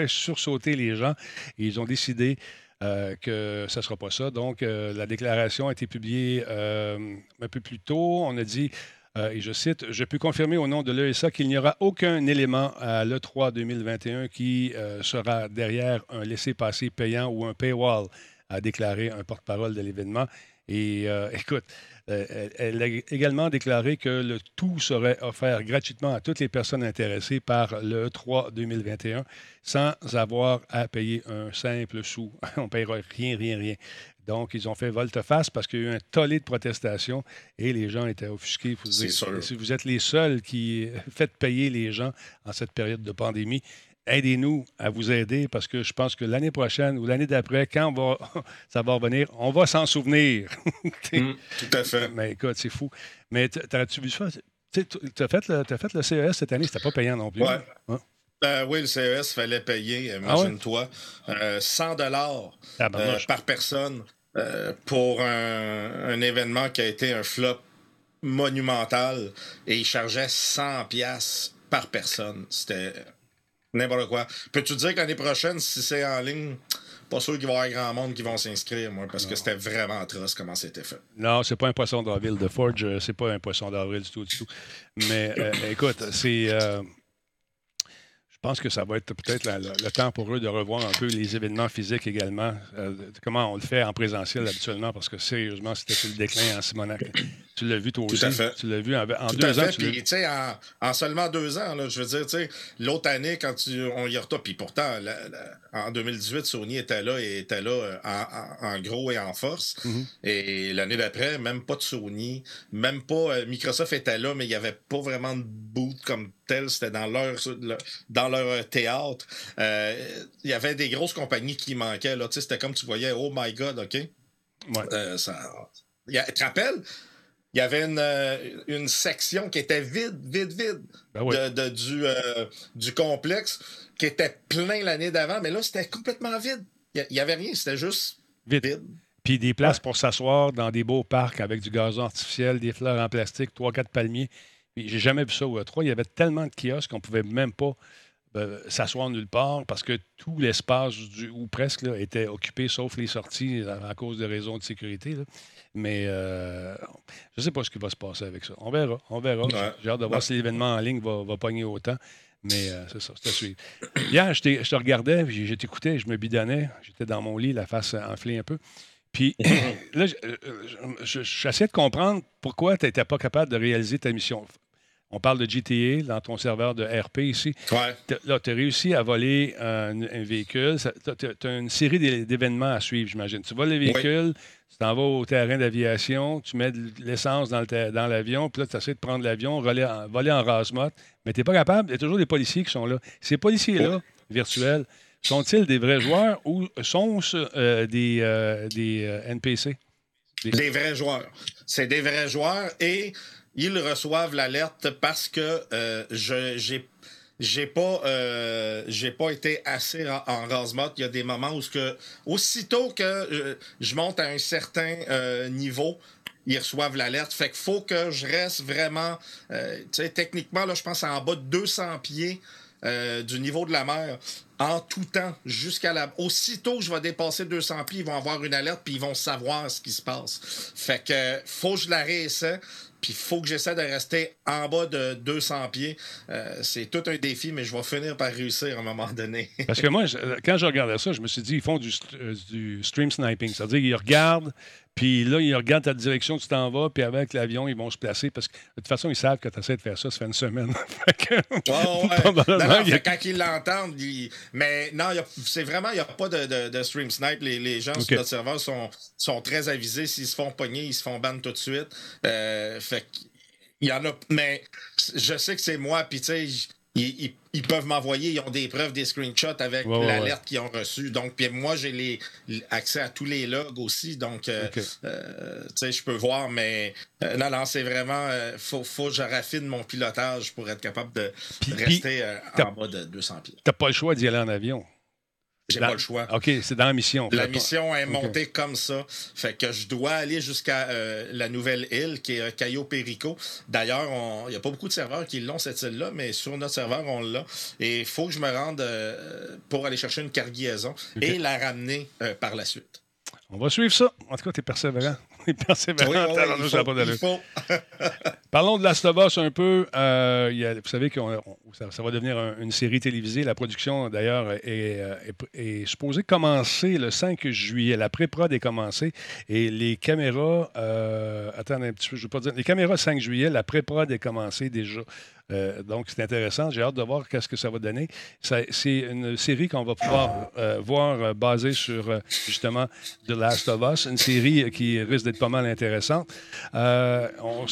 sursauter les gens et ils ont décidé euh, que ce ne sera pas ça. Donc, la déclaration a été publiée un peu plus tôt. On a dit, et je cite, Je peux confirmer au nom de l'ESA qu'il n'y aura aucun élément à l'E3 2021 qui sera derrière un laissez-passer payant ou un paywall, a déclaré un porte-parole de l'événement. Et euh, écoute, euh, elle, a également déclaré que le tout serait offert gratuitement à toutes les personnes intéressées par le 3 2021 sans avoir à payer un simple sou. On ne paiera rien, rien, rien. Donc, ils ont fait volte-face parce qu'il y a eu un tollé de protestations et les gens étaient offusqués. Si vous êtes les seuls qui faites payer les gens en cette période de pandémie, aidez-nous à vous aider parce que je pense que l'année prochaine ou l'année d'après, quand va, ça va revenir, on va s'en souvenir. Mm, tout à fait. Mais écoute, c'est fou. Mais t'as-tu vu ça? Tu as, fait le, as fait le CES cette année, c'était pas payant non plus. Ouais. Hein? Euh, oui, le CES fallait payer, ah imagine-toi, 100 euh, dollars euh, par personne pour un, un, événement qui a été un flop monumental et il chargeait 100 pièces par personne. C'était N'importe quoi. Peux-tu dire que l'année prochaine, si c'est en ligne, pas sûr qu'il va y avoir grand monde qui vont s'inscrire, moi, parce que c'était vraiment atroce comment c'était fait. Non, c'est pas un poisson d'avril de Forge, euh, c'est pas un poisson d'avril du tout, du tout. Mais euh, écoute, c'est. Euh, je pense que ça va être peut-être le temps pour eux de revoir un peu les événements physiques également. comment on le fait en présentiel habituellement, parce que sérieusement, c'était sur le déclin en Simonac. Tu l'as vu toi aussi. Tu l'as vu en, deux ans. Puis, tu sais, en, seulement deux ans, là, je veux dire, tu sais, l'autre année, quand on y retourne, puis pourtant, en 2018, Sony était là et était là euh, en, gros et en force. Mm-hmm. Et l'année d'après, même pas de Sony, même pas. Euh, Microsoft était là, mais il n'y avait pas vraiment de boot comme tel. C'était dans leur, dans leur euh, théâtre. Il y avait des grosses compagnies qui manquaient. Là, c'était comme tu voyais, oh my god, OK? Ouais. ça, tu te rappelles? Il y avait une, euh, une, section qui était vide, vide, vide ben de, du, euh, du complexe qui était plein l'année d'avant, mais là, c'était complètement vide. Il n'y avait rien, c'était juste vide. Puis des places pour s'asseoir dans des beaux parcs avec du gazon artificiel, des fleurs en plastique, trois, quatre palmiers. J'ai jamais vu ça au E3. Il y avait tellement de kiosques qu'on pouvait même pas euh, s'asseoir nulle part parce que tout l'espace, ou presque, là, était occupé, sauf les sorties à, cause de raisons de sécurité. Mais euh, je ne sais pas ce qui va se passer avec ça. On verra. On verra. J'ai hâte de voir si l'événement en ligne va, va pogner autant. Mais euh, c'est ça, c'est à suivre. Hier, je, te regardais, je t'écoutais, je me bidonnais. J'étais dans mon lit, la face enflée un peu. Puis là, je, je, de comprendre pourquoi tu n'étais pas capable de réaliser ta mission. On parle de GTA dans ton serveur de RP ici. Ouais. Là, tu as réussi à voler un, véhicule. Tu as, une série d'événements à suivre, j'imagine. Tu voles le véhicule, tu t'en vas au terrain d'aviation, tu mets de l'essence dans l'avion, puis là, tu essaies de prendre l'avion, voler en, voler en mais tu n'es pas capable. Il y a toujours des policiers qui sont là. Ces policiers-là, virtuels, sont-ils des vrais joueurs ou sont-ce euh, des, euh, des euh, NPC? des vrais joueurs. C'est des vrais joueurs et ils reçoivent l'alerte parce que euh, je j'ai pas euh, j'ai pas été assez en, en Il y a des moments où ce que aussitôt que euh, je monte à un certain niveau, ils reçoivent l'alerte. Fait qu'il faut que je reste vraiment tu sais techniquement là je pense en bas de 200 pieds du niveau de la mer en tout temps jusqu'à la aussitôt que je vais dépasser 200 pieds, ils vont avoir une alerte puis ils vont savoir ce qui se passe. Fait que faut que je la réessaie. Puis il faut que j'essaie de rester en bas de 200 pieds. Euh, c'est tout un défi, mais je vais finir par réussir à un moment donné. Parce que moi, quand je regardais ça, je me suis dit, ils font du, euh, du stream sniping. C'est-à-dire qu'ils regardent puis là, ils regardent ta direction, tu t'en vas, puis avec l'avion, ils vont se placer. Parce que de toute façon, ils savent que tu essaies de faire ça, ça fait une semaine. oh, ouais. Quand ils l'entendent, mais non, c'est vraiment, il n'y a pas de, stream snipe. Les, gens sur notre serveur sont, sont très avisés. S'ils se font pogner, ils se font ban tout de suite. Euh, fait il y en a, mais je sais que c'est moi, puis tu sais, ils, peuvent m'envoyer, ils ont des preuves, des screenshots avec l'alerte qu'ils ont reçue. Donc, puis moi, j'ai les, accès à tous les logs aussi. Donc, euh, euh, tu sais, je peux voir, mais euh, non, non, c'est vraiment. faut, faut que je raffine mon pilotage pour être capable de rester en bas de 200 pieds. T'as pas le choix d'y aller en avion. J'ai pas le choix. OK, c'est dans la mission. La mission est montée comme ça. Fait que je dois aller jusqu'à euh, la nouvelle île qui est euh, Cayo Perico. D'ailleurs, il n'y a pas beaucoup de serveurs qui l'ont, cette île-là, mais sur notre serveur, on l'a. Et il faut que je me rende euh, pour aller chercher une cargaison et la ramener par la suite. On va suivre ça. En tout cas, tu es persévérant. Parlons de Last of Us un peu. Euh, vous savez que ça, va devenir une série télévisée. La production, d'ailleurs, est, est, supposée commencer le 5 juillet. La pré-prod est commencée. Et les caméras... Euh, attendez un petit peu, je ne veux pas dire... Les caméras 5 juillet, la pré-prod est commencée déjà. Euh, donc, c'est intéressant. J'ai hâte de voir qu'est-ce que ça va donner. c'est une série qu'on va pouvoir euh, voir euh, basée sur, justement, The Last of Us, une série qui risque d'être pas mal intéressante. on,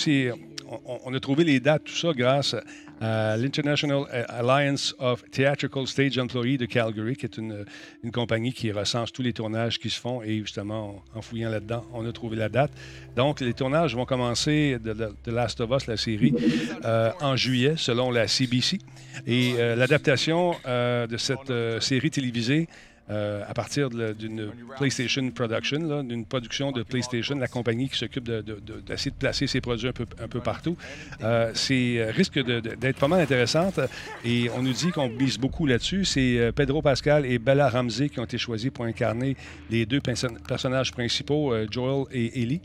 on, a trouvé les dates, tout ça, grâce à l'International Alliance of Theatrical Stage Employees de Calgary, qui est une, une, compagnie qui recense tous les tournages qui se font. Et justement, en, fouillant là-dedans, on a trouvé la date. Donc, les tournages vont commencer de, The Last of Us, la série, en juillet, selon la CBC. Et euh, l'adaptation euh, de cette euh, série télévisée euh, à partir d'une PlayStation Production, d'une production de PlayStation, la compagnie qui s'occupe d'essayer de, placer ses produits un peu, partout. Euh, c'est euh, risque d'être pas mal intéressante et on nous dit qu'on mise beaucoup là-dessus. C'est Pedro Pascal et Bella Ramsey qui ont été choisis pour incarner les deux personnages principaux, Joel et Ellie.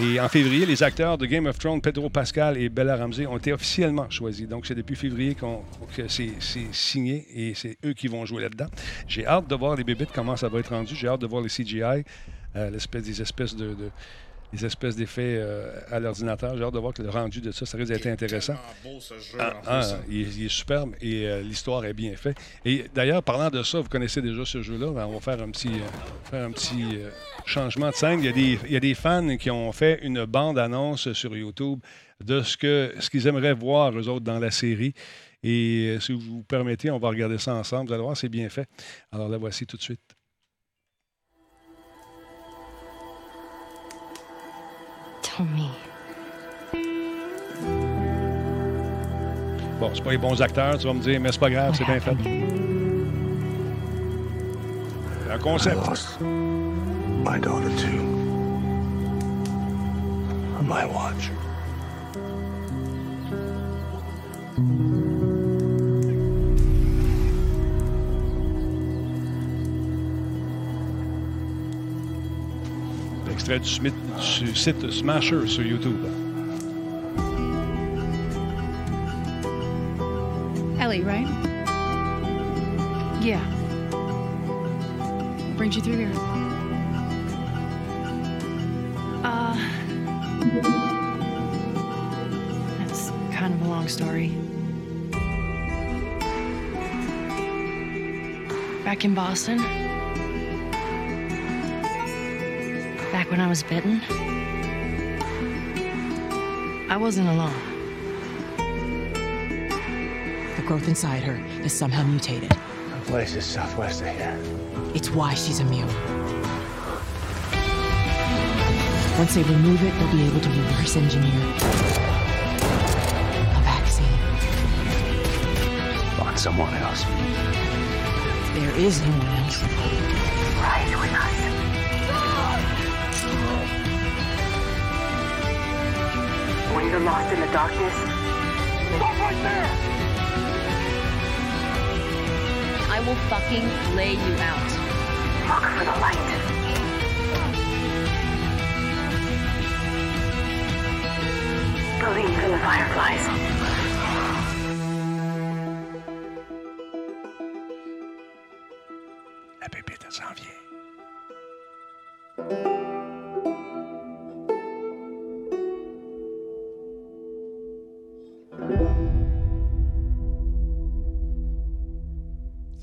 Et en février, les acteurs de Game of Thrones, Pedro Pascal et Bella Ramsey, ont été officiellement choisis. Donc, c'est depuis février qu'on que c'est signé et c'est eux qui vont jouer là-dedans. J'ai hâte de voir les bébites, comment ça va être rendu. J'ai hâte de voir les CGI, euh, l'espèce des espèces de, des espèces d'effets euh, à l'ordinateur. J'ai hâte de voir que le rendu de ça, ça risque d'être intéressant. Beau, ce jeu, ah, ah, hein. il, est superbe et euh, l'histoire est bien faite. Et d'ailleurs, parlant de ça, vous connaissez déjà ce jeu-là. Ben, on va faire un petit, faire un petit changement de scène. Il y, a des, il y, a des, fans qui ont fait une bande-annonce sur YouTube de ce qu'ils ce qu'ils aimeraient voir, eux autres, dans la série. Et euh, si vous vous permettez, on va regarder ça ensemble. Vous allez voir, c'est bien fait. Alors la voici tout de suite. Tommy. Bon, c'est pas les bons acteurs, tu vas me dire, mais c'est pas grave, c'est bien fait. Un concept. my daughter too. On my watch. Extrait du, du site Smasher sur YouTube. Ellie, right? Yeah. Brings you through here. Uh. That's kind of a long story. Back in Boston. When I was bitten. I wasn't alone. The growth inside her is somehow mutated. The place is southwest of here. It's why she's immune. Once they remove it, they'll be able to reverse engineer a vaccine. Find someone else. There is no one else. Rise with us. When you're lost in the darkness, Stop right there! I will fucking lay you out. look for the light. Believe in the fireflies.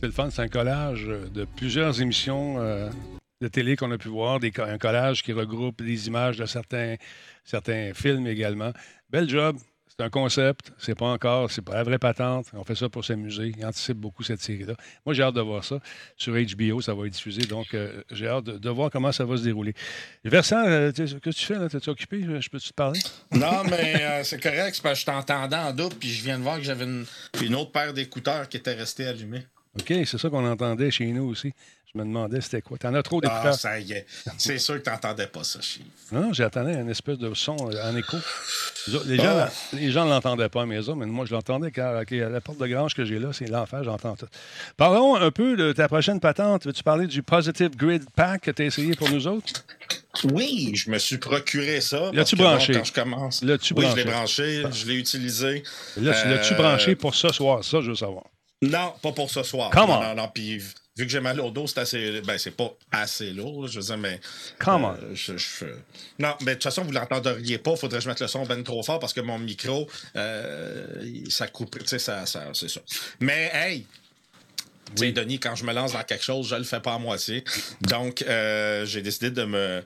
Le fun, c'est un collage de plusieurs émissions euh, de télé qu'on a pu voir, un collage qui regroupe des images de certains, certains films également. Bel job, c'est un concept, c'est pas encore, c'est pas la vraie patente. On fait ça pour s'amuser. Ils anticipent beaucoup cette série-là. Moi, j'ai hâte de voir ça. Sur HBO, ça va être diffusé, donc euh, j'ai hâte de, voir comment ça va se dérouler. Versant, euh, que tu fais là? T'es-tu occupé? Je peux-tu te parler? Non, mais euh, c'est correct, c'est parce que je t'entendais en double, puis je viens de voir que j'avais une, une autre paire d'écouteurs qui était restée allumée. OK, c'est ça qu'on entendait chez nous aussi. Je me demandais c'était quoi. T'en as trop Ah, d'écouteurs. ça y est. C'est sûr que t'entendais pas ça, Chief. Non, j'attendais un espèce de son euh, en écho. Les gens Ah. ne l'entendaient pas, mais eux autres, mais moi, je l'entendais car à la porte de grange que j'ai là, c'est l'enfer, j'entends tout. Parlons un peu de ta prochaine patente. Veux-tu parler du Positive Grid Pack que tu as essayé pour nous autres? Oui, je me suis procuré ça. L'as-tu bon, branché? quand je commence. L'as-tu oui, branché? je l'ai branché, je l'ai utilisé. L'as-tu Euh, branché pour ce soir? Ça, je veux savoir. Non, pas pour ce soir. Come non, on. non, non. Puis vu que j'ai mal au dos, c'est assez. Ben, c'est pas assez lourd, je veux dire, mais. Come euh, on. je- je- Non, mais de toute façon, vous l'entendriez pas. Faudrait que je mette le son ben trop fort parce que mon micro, euh, ça coupe. Tu sais, ça, ça, c'est ça. Mais, hey! Sais, Denis, quand je me lance dans quelque chose, je le fais pas à moitié. Donc, euh, j'ai décidé de me.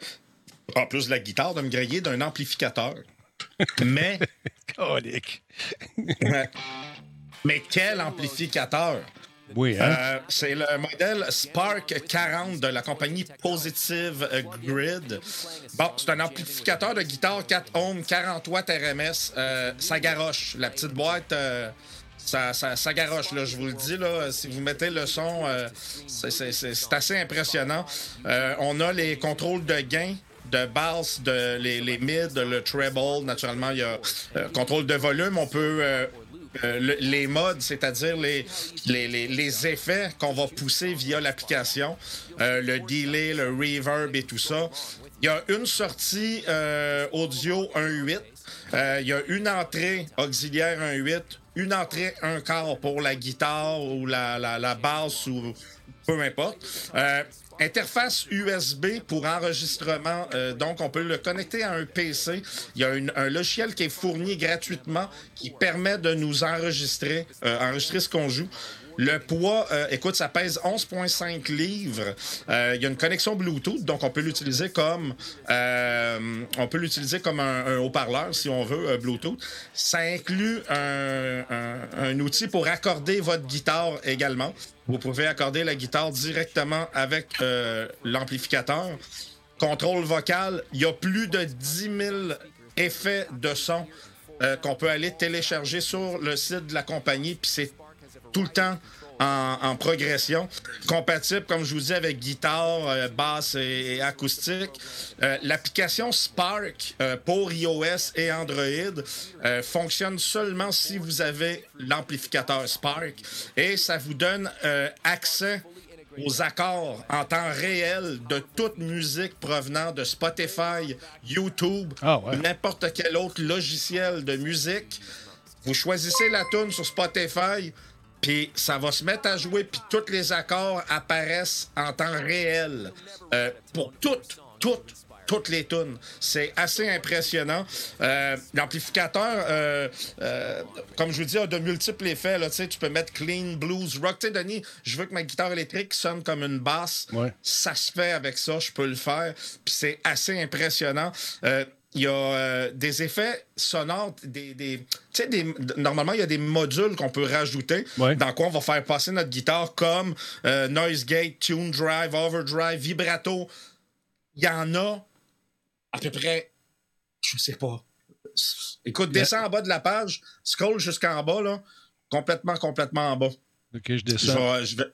En plus de la guitare, de me griller d'un amplificateur. Mais. Colique. Ouais. Mais quel amplificateur! Oui, hein? Euh, c'est le modèle Spark 40 de la compagnie Positive Grid. Bon, c'est un amplificateur de guitare 4 ohms, 40 watts RMS. Euh, ça garoche. La petite boîte, euh, ça, ça, ça garoche. Là, je vous le dis, là, si vous mettez le son, euh, c'est- assez impressionnant. Euh, on a les contrôles de gain de basse, de, les, les mid, le treble. Naturellement, il y a euh, contrôle de volume. On peut euh, euh, le- les modes, c'est-à-dire les, les, les- les effets qu'on va pousser via l'application, euh, le delay, le reverb et tout ça. Il y a une sortie euh, audio 1.8. Euh, il y a une entrée auxiliaire 1.8, une entrée un quart pour la guitare ou la, la basse ou peu importe. Interface USB pour enregistrement, euh, donc on peut le connecter à un PC. Il y a un logiciel qui est fourni gratuitement qui permet de nous enregistrer, euh, enregistrer ce qu'on joue. Le poids, euh, écoute, ça pèse 11,5 livres. Euh, il y a une connexion Bluetooth, donc on peut l'utiliser comme euh, un, haut-parleur si on veut Bluetooth. Ça inclut un, outil pour accorder votre guitare également. Vous pouvez accorder la guitare directement avec l'amplificateur. Contrôle vocal, il y a plus de 10 000 effets de son qu'on peut aller télécharger sur le site de la compagnie, puis c'est tout le temps en, en progression. Compatible, comme je vous dis, avec guitare, euh, basse et, et acoustique. Euh, L'application Spark euh, pour iOS et Android euh, fonctionne seulement si vous avez l'amplificateur Spark et ça vous donne accès aux accords en temps réel de toute musique provenant de Spotify, YouTube, Ah ouais. n'importe quel autre logiciel de musique. Vous choisissez la tune sur Spotify, puis ça va se mettre à jouer, puis tous les accords apparaissent en temps réel euh, pour toutes, toutes, toutes les tunes. C'est assez impressionnant. Euh, L'amplificateur, euh, euh, comme je vous dis, a de multiples effets. Là, Tu peux mettre clean, blues, rock. Tu sais, Denis, je veux que ma guitare électrique sonne comme une basse. Ouais. Ça se fait avec ça, je peux le faire. Puis c'est assez impressionnant. Il y a euh, des effets sonores, des, des- tu sais, des- normalement, il y a des modules qu'on peut rajouter Ouais. dans quoi on va faire passer notre guitare comme euh, noise gate, tune drive, overdrive, vibrato. Il y en a à peu près, je sais pas. Écoute, descends en bas de la page, scroll jusqu'en bas, là, complètement, complètement en bas. OK, je Je descends. vais- je vais-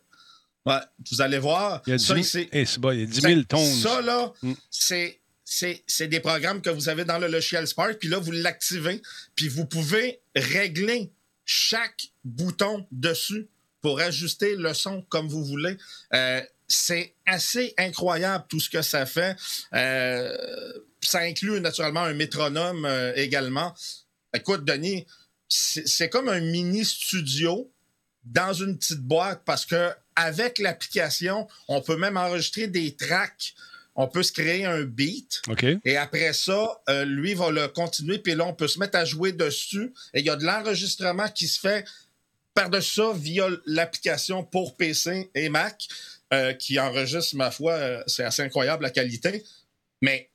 Ouais, vous allez voir. Il y a 10 ça, 000, c'est- Eh, c'est bon, il y a 10 000 tones. ça, là, Mm. c'est. C'est des programmes que vous avez dans le logiciel Spark, puis là, vous l'activez, puis vous pouvez régler chaque bouton dessus pour ajuster le son comme vous voulez. Euh, c'est assez incroyable tout ce que ça fait. Euh, ça inclut naturellement un métronome euh, également. Écoute, Denis, c'est comme un mini studio dans une petite boîte parce que avec l'application, on peut même enregistrer des tracks. On peut se créer un beat. Et après ça, euh, lui va le continuer, puis là, on peut se mettre à jouer dessus. Et il y a de l'enregistrement qui se fait par-dessus ça via l'application pour PC et Mac, euh, qui enregistre, ma foi, euh, c'est assez incroyable la qualité. Mais,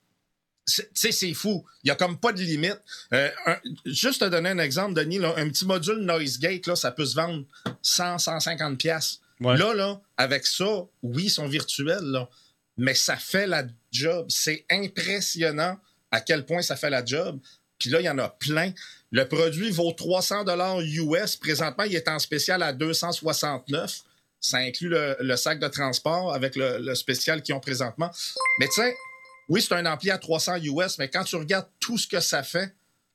tu sais, c'est fou. Il n'y a comme pas de limite. Euh, un- juste te donner un exemple, Denis, là, un petit module Noise Gate, là, ça peut se vendre 100, 150 pièces. Ouais. Là, là, avec ça, oui, ils sont virtuels, là, mais ça fait la job. C'est impressionnant à quel point ça fait la job. Puis là, il y en a plein. Le produit vaut 300 dollars US. Présentement, il est en spécial à 269. Ça inclut le, le sac de transport avec le, le spécial qu'ils ont présentement. Mais tu sais, oui, c'est un ampli à 300 US, mais quand tu regardes tout ce que ça fait,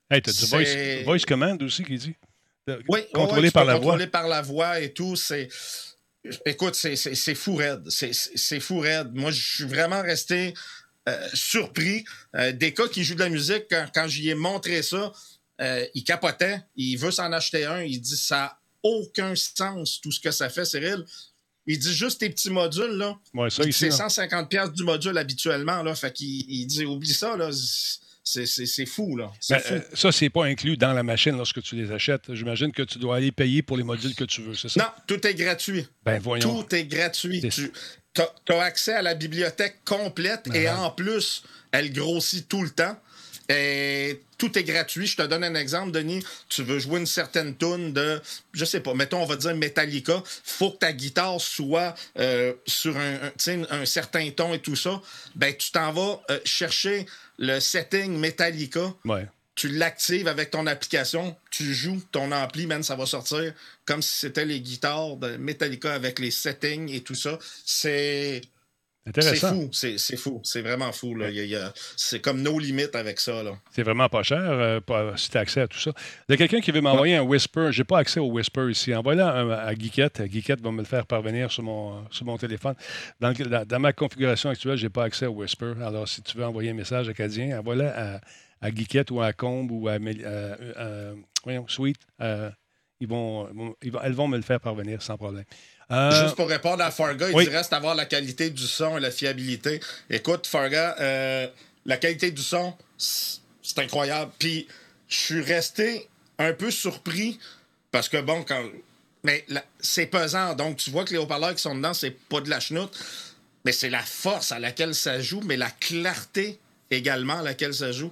Hey, t'as du voice, voice command aussi qui dit. Oui, Contrôlé ouais, par la voix. contrôler par la voix et tout. C'est. Écoute, c'est- fou raide. C'est- fou raide. Moi, je suis vraiment resté euh, surpris. Euh, des cas qui jouent de la musique, quand, quand j'y ai montré ça, euh, il capotait. Il veut s'en acheter un. Il dit ça n'a aucun sens, tout ce que ça fait, Cyril. Il dit juste tes petits modules, là. Ouais. C'est là. 150$ piastres du module habituellement, là. Fait qu'il il dit oublie ça, là. C'est- fou, là. Ben, fou. euh, ça, c'est pas inclus dans la machine lorsque tu les achètes. J'imagine que tu dois aller payer pour les modules que tu veux, c'est ça? Non, tout est gratuit. Ben voyons. Tout est gratuit. Tu as, accès à la bibliothèque complète et Ah. en plus, elle grossit tout le temps. Et tout est gratuit. Je te donne un exemple, Denis. Tu veux jouer une certaine tune de, je sais pas, mettons, on va dire Metallica. faut que ta guitare soit euh, sur un, un, un certain ton et tout ça. Ben, tu t'en vas euh, chercher le setting Metallica Ouais. tu l'actives avec ton application, tu joues ton ampli, man, ça va sortir comme si c'était les guitares de Metallica avec les settings et tout ça. C'est c'est fou, c'est fou, c'est vraiment fou. là. Il y a- il y a- c'est comme nos limites avec ça. C'est vraiment pas cher euh, pas- si tu as accès à tout ça. Il y a quelqu'un qui veut m'envoyer un Whisper. Je n'ai pas accès au Whisper ici. Envoie-le à, à Geekette. Geekette va me le faire parvenir sur mon, sur mon téléphone. Dans, le- dans- dans ma configuration actuelle, je n'ai pas accès au Whisper. Alors, si tu veux envoyer un message acadien, envoie-le à, à Geekette ou à Combe ou à, à- à- voyons, Sweet. Euh, ils vont- ils vont- elles vont me le faire parvenir sans problème. Euh, Juste pour répondre à Farga, il oui. dit reste avoir la qualité du son et la fiabilité. Écoute, Farga, euh, la qualité du son, c'est incroyable. Puis, je suis resté un peu surpris parce que, bon, quand. Mais c'est pesant. Donc, tu vois que les haut-parleurs qui sont dedans, c'est pas de la chenoute, mais c'est la force à laquelle ça joue, mais la clarté également à laquelle ça joue.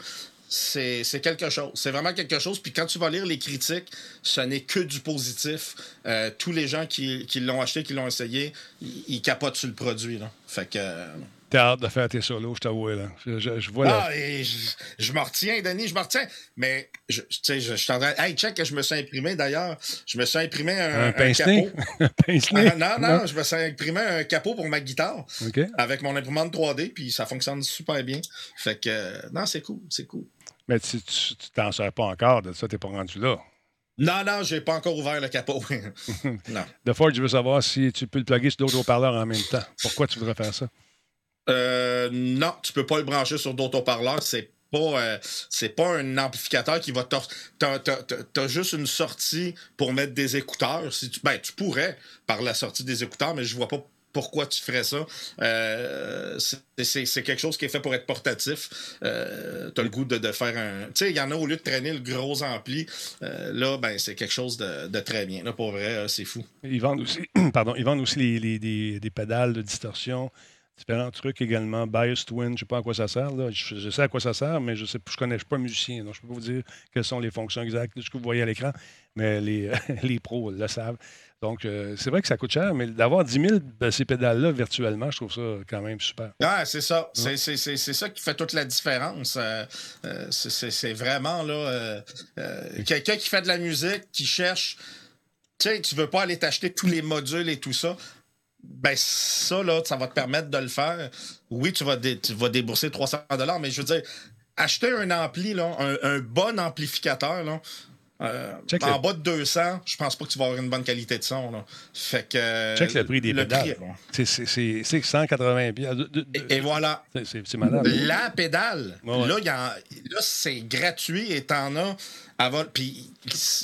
C'est quelque chose. C'est vraiment quelque chose. Puis quand tu vas lire les critiques, ce n'est que du positif. Euh, tous les gens qui, qui l'ont acheté, qui l'ont essayé, ils, capotent sur le produit. Là. Fait que. euh, T'as hâte de faire tes solos, je t'avoue. là. Je, je- je vois la- Ah, et je, je me retiens, Denis, je me retiens. Mais, je, tu sais, je, je suis en train. Hey, check, je me suis imprimé d'ailleurs. Je me suis imprimé un, un pince-nez? capot. un. Ah, non, non, je me suis imprimé un capot pour ma guitare avec mon imprimante 3D, puis ça fonctionne super bien. Fait que, euh, non, c'est cool, c'est cool. Mais tu t'en sers pas encore de ça, t'es pas rendu là. Non, non, j'ai pas encore ouvert le capot. non. De Ford, je veux savoir si tu peux le plugger sur d'autres haut-parleurs en même temps. Pourquoi tu voudrais faire ça? Euh, non, tu peux pas le brancher sur d'autres haut-parleurs. C'est pas, euh, c'est pas un amplificateur qui va. T'as, t'as- t'as- t'as juste une sortie pour mettre des écouteurs. Si tu, ben, tu pourrais par la sortie des écouteurs, mais je vois pas pourquoi tu ferais ça. Euh, c'est, quelque chose qui est fait pour être portatif. Euh, t'as le goût de, faire un. Tu sais, il y en a au lieu de traîner le gros ampli. euh, là, ben, c'est quelque chose de, très bien. Là, pour vrai, c'est fou. Ils vendent aussi, pardon, ils vendent aussi les, des, pédales de distorsion, différents trucs également. Bias Twin, je ne sais pas à quoi ça sert. Je sais à quoi ça sert, mais je ne je connais je suis pas musicien. Donc je ne peux pas vous dire quelles sont les fonctions exactes de ce que vous voyez à l'écran, mais les, les pros le savent. Donc, euh, c'est vrai que ça coûte cher, mais d'avoir 10 000 de ces pédales-là virtuellement, je trouve ça quand même super. Ah, c'est ça. C'est, ça qui fait toute la différence. Euh, euh, c'est, vraiment là. quelqu'un qui fait de la musique, qui cherche. Tu sais, tu veux pas aller t'acheter tous les modules et tout ça. Ben, ça, là, ça va te permettre de le faire. Oui, tu vas, dé- tu vas débourser 300 mais je veux dire, acheter un ampli, là, un, un bon amplificateur, là, euh, en le- bas de 200, je pense pas que tu vas avoir une bonne qualité de son. Là. Fait que. euh, Check le prix des pédales. prix. C'est- C'est c'est- c'est 180 piastres. De- de- de- Et, et voilà. c'est- malade. La pédale, Ouais, ouais. là, y là, c'est gratuit et t'en as. Puis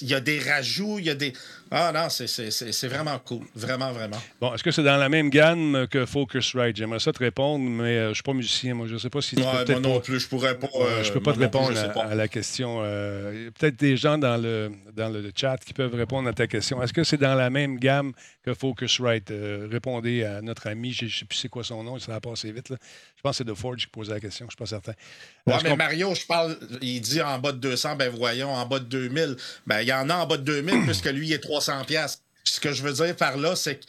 il y a des rajouts, il y a des. Ah non, c'est- vraiment cool. Vraiment, vraiment. Bon, est-ce que c'est dans la même gamme que Focusrite? J'aimerais ça te répondre, mais euh, je ne suis pas musicien. Moi, je ne sais pas si tu Ouais, peux moi non pas- plus, je pourrais pas. Euh, je peux pas moi te plus, répondre à, pas. à la question. Euh, il y a peut-être des gens dans le, dans le chat qui peuvent répondre à ta question. Est-ce que c'est dans la même gamme que Focusrite? Euh, répondez à notre ami, je ne sais plus c'est quoi son nom, ça va passer vite. là. Je pense que c'est de Forge qui posait la question, je ne suis pas certain. Ouais, mais Mario, je parle, il dit en bas de 200, ben voyons, en bas de 2000. Ben, il y en a en bas de 2000, puisque lui, il est 300$. Piastres. Puis Ce que je veux dire par là, c'est que.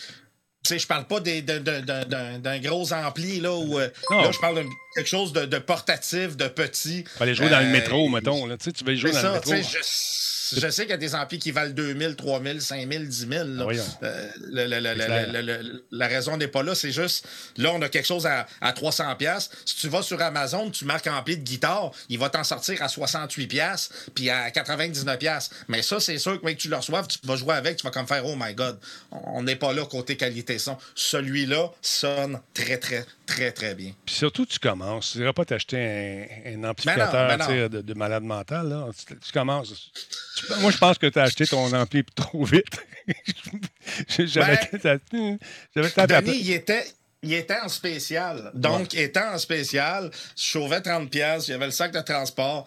Tu sais, je parle pas d'un- gros ampli, là, où. euh, là, je parle de quelque chose de, de portatif, de petit. Aller jouer dans le Euh, métro, mettons. Là. Tu sais, tu vas jouer dans le métro. je, je sais qu'il y a des amplis qui valent 2000, 3000, 5000, 10 000. là. Euh, le- le- la raison n'est pas là, c'est juste, là, on a quelque chose à, à 300 pièces. Si tu vas sur Amazon, tu marques ampli de guitare, il va t'en sortir à 68 pièces puis à 99 pièces. Mais ça, c'est sûr que mec, tu le reçoives, tu vas jouer avec, tu vas comme faire « Oh my God! » On n'est pas là côté qualité son. Celui-là sonne très, très, très, très bien. Puis surtout, tu commences. Tu ne pas t'acheter un, un amplificateur Ben non, ben de, de malade mental. Là. Tu, tu commences. Tu- moi, je pense que tu as acheté ton ampli trop vite. J'avais Ben, j'avais tapé Denis, il était, il était en spécial. Donc, étant en spécial, je sauvais 30 pièces, il y avait le sac de transport.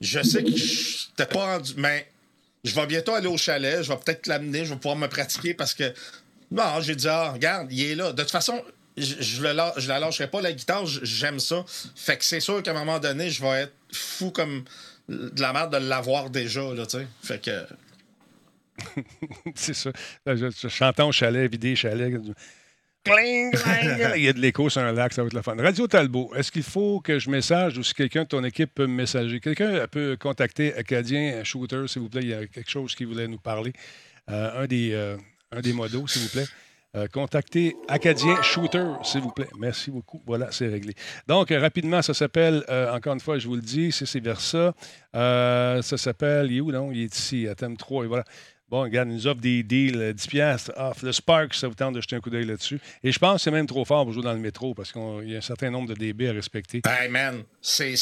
Je sais que je n'étais pas rendu... Mais je vais bientôt aller au chalet, je vais peut-être l'amener, je vais pouvoir me pratiquer parce que... Non, j'ai dit, ah, regarde, il est là. De toute façon, je, je, le la- je la lâcherai pas, la guitare, j'aime ça. Fait que c'est sûr qu'à un moment donné, je vais être fou comme de la merde de l'avoir déjà, là, tu sais. Fait que... C'est ça. Là, je, je chantais au chalet, vidé chalet. Cling, cling. Il y a de l'écho sur un lac, ça va être le fun. Radio Talbot, est-ce qu'il faut que je message ou si quelqu'un de ton équipe peut me messager? Quelqu'un peut contacter Acadien Shooter, s'il vous plaît. Il y a quelque chose qui voulait nous parler. Euh, un, des, euh, un des modos, s'il vous plaît. Euh, contactez Acadien Shooter, s'il vous plaît. Merci beaucoup. Voilà, c'est réglé. Donc, euh, rapidement, ça s'appelle, euh, encore une fois, je vous le dis, c'est c'est vers ça. Euh, ça s'appelle, il est où, non? Il est ici, à thème 3, et voilà. Bon, regarde, il nous offre des deals, euh, 10 piastres off. Le Spark, ça vous tente de jeter un coup d'œil là-dessus. Et je pense que c'est même trop fort pour jouer dans le métro parce qu'il y a un certain nombre de dB à respecter. Hey man, c'est.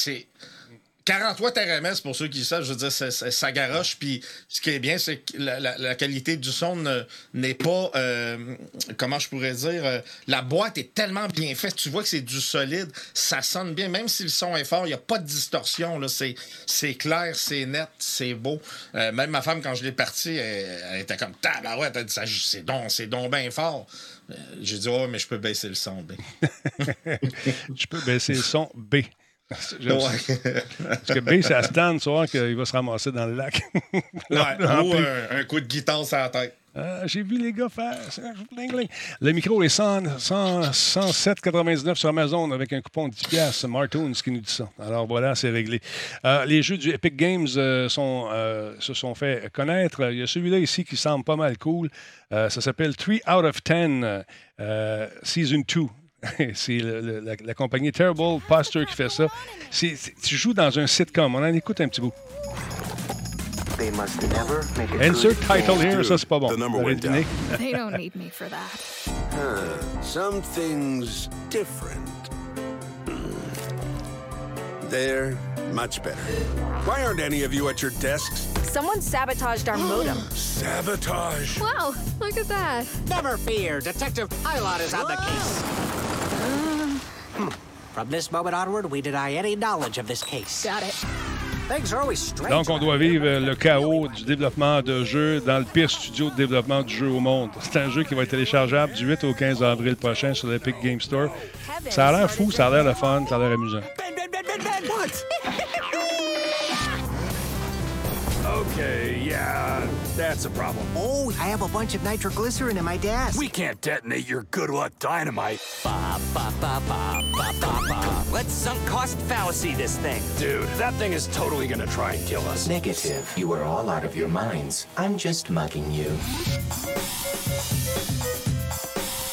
C'est... 40 watts RMS, pour ceux qui savent, je veux dire, ça, ça- garoche. Puis ce qui est bien, c'est que la, qualité du son ne- n'est pas. euh, comment je pourrais dire euh, La boîte est tellement bien faite. Tu vois que c'est du solide. Ça sonne bien. Même si le son est fort, il n'y a pas de distorsion. C'est, clair, c'est net, c'est beau. Euh, même ma femme, quand je l'ai parti, elle, était comme Tabarouette, ça, c'est donc, donc bien fort. Euh, J'ai dit, oh, mais je peux baisser le son. ben. Je peux baisser le son B. Parce que B, ça stand, vois qu'il va se ramasser dans le lac. Ouais, ou un, un coup de guitare sur la tête. Ah, J'ai vu les gars faire. Le micro est 100 100 107,99 sur Amazon avec un coupon de 10 piastres. Martoons qui nous dit ça. Alors voilà, c'est réglé. Euh, les jeux du Epic Games euh, sont, euh, se sont fait connaître. Il y a celui-là ici qui semble pas mal cool. Ça s'appelle 3 out of 10 euh, Season 2. C'est le- le- la, la compagnie Terrible Posture qui fait ça. C'est- c'est- tu joues dans un sitcom. On en écoute un petit bout. They must never make a Insert title here, ça c'est pas bon. They don't need me for that. Huh, something's different. Hmm. There, much better. Why aren't any of you at your desks? Someone sabotaged our modem. Sabotage. Wow, look at that. Never fear, Detective Pilot is on the case. Hmm. From this moment onward, we deny any knowledge of this case. Got it. Things are always strange. Donc, on doit vivre le chaos du développement de jeux dans le pire studio de développement du jeu au monde. C'est un jeu qui va être téléchargeable du 8 au 15 avril prochain sur l'Epic Game Store. Ça a l'air fou, ça a l'air le fun, ça a l'air amusant. That's a problem. Oh, I have a bunch of nitroglycerin in my desk. We can't detonate your good luck dynamite. Ba, ba, ba, ba, ba, ba, ba. Let's sunk cost fallacy this thing. Dude, that thing is totally gonna try and kill us. Negative. You are all out of your minds. I'm just mugging you.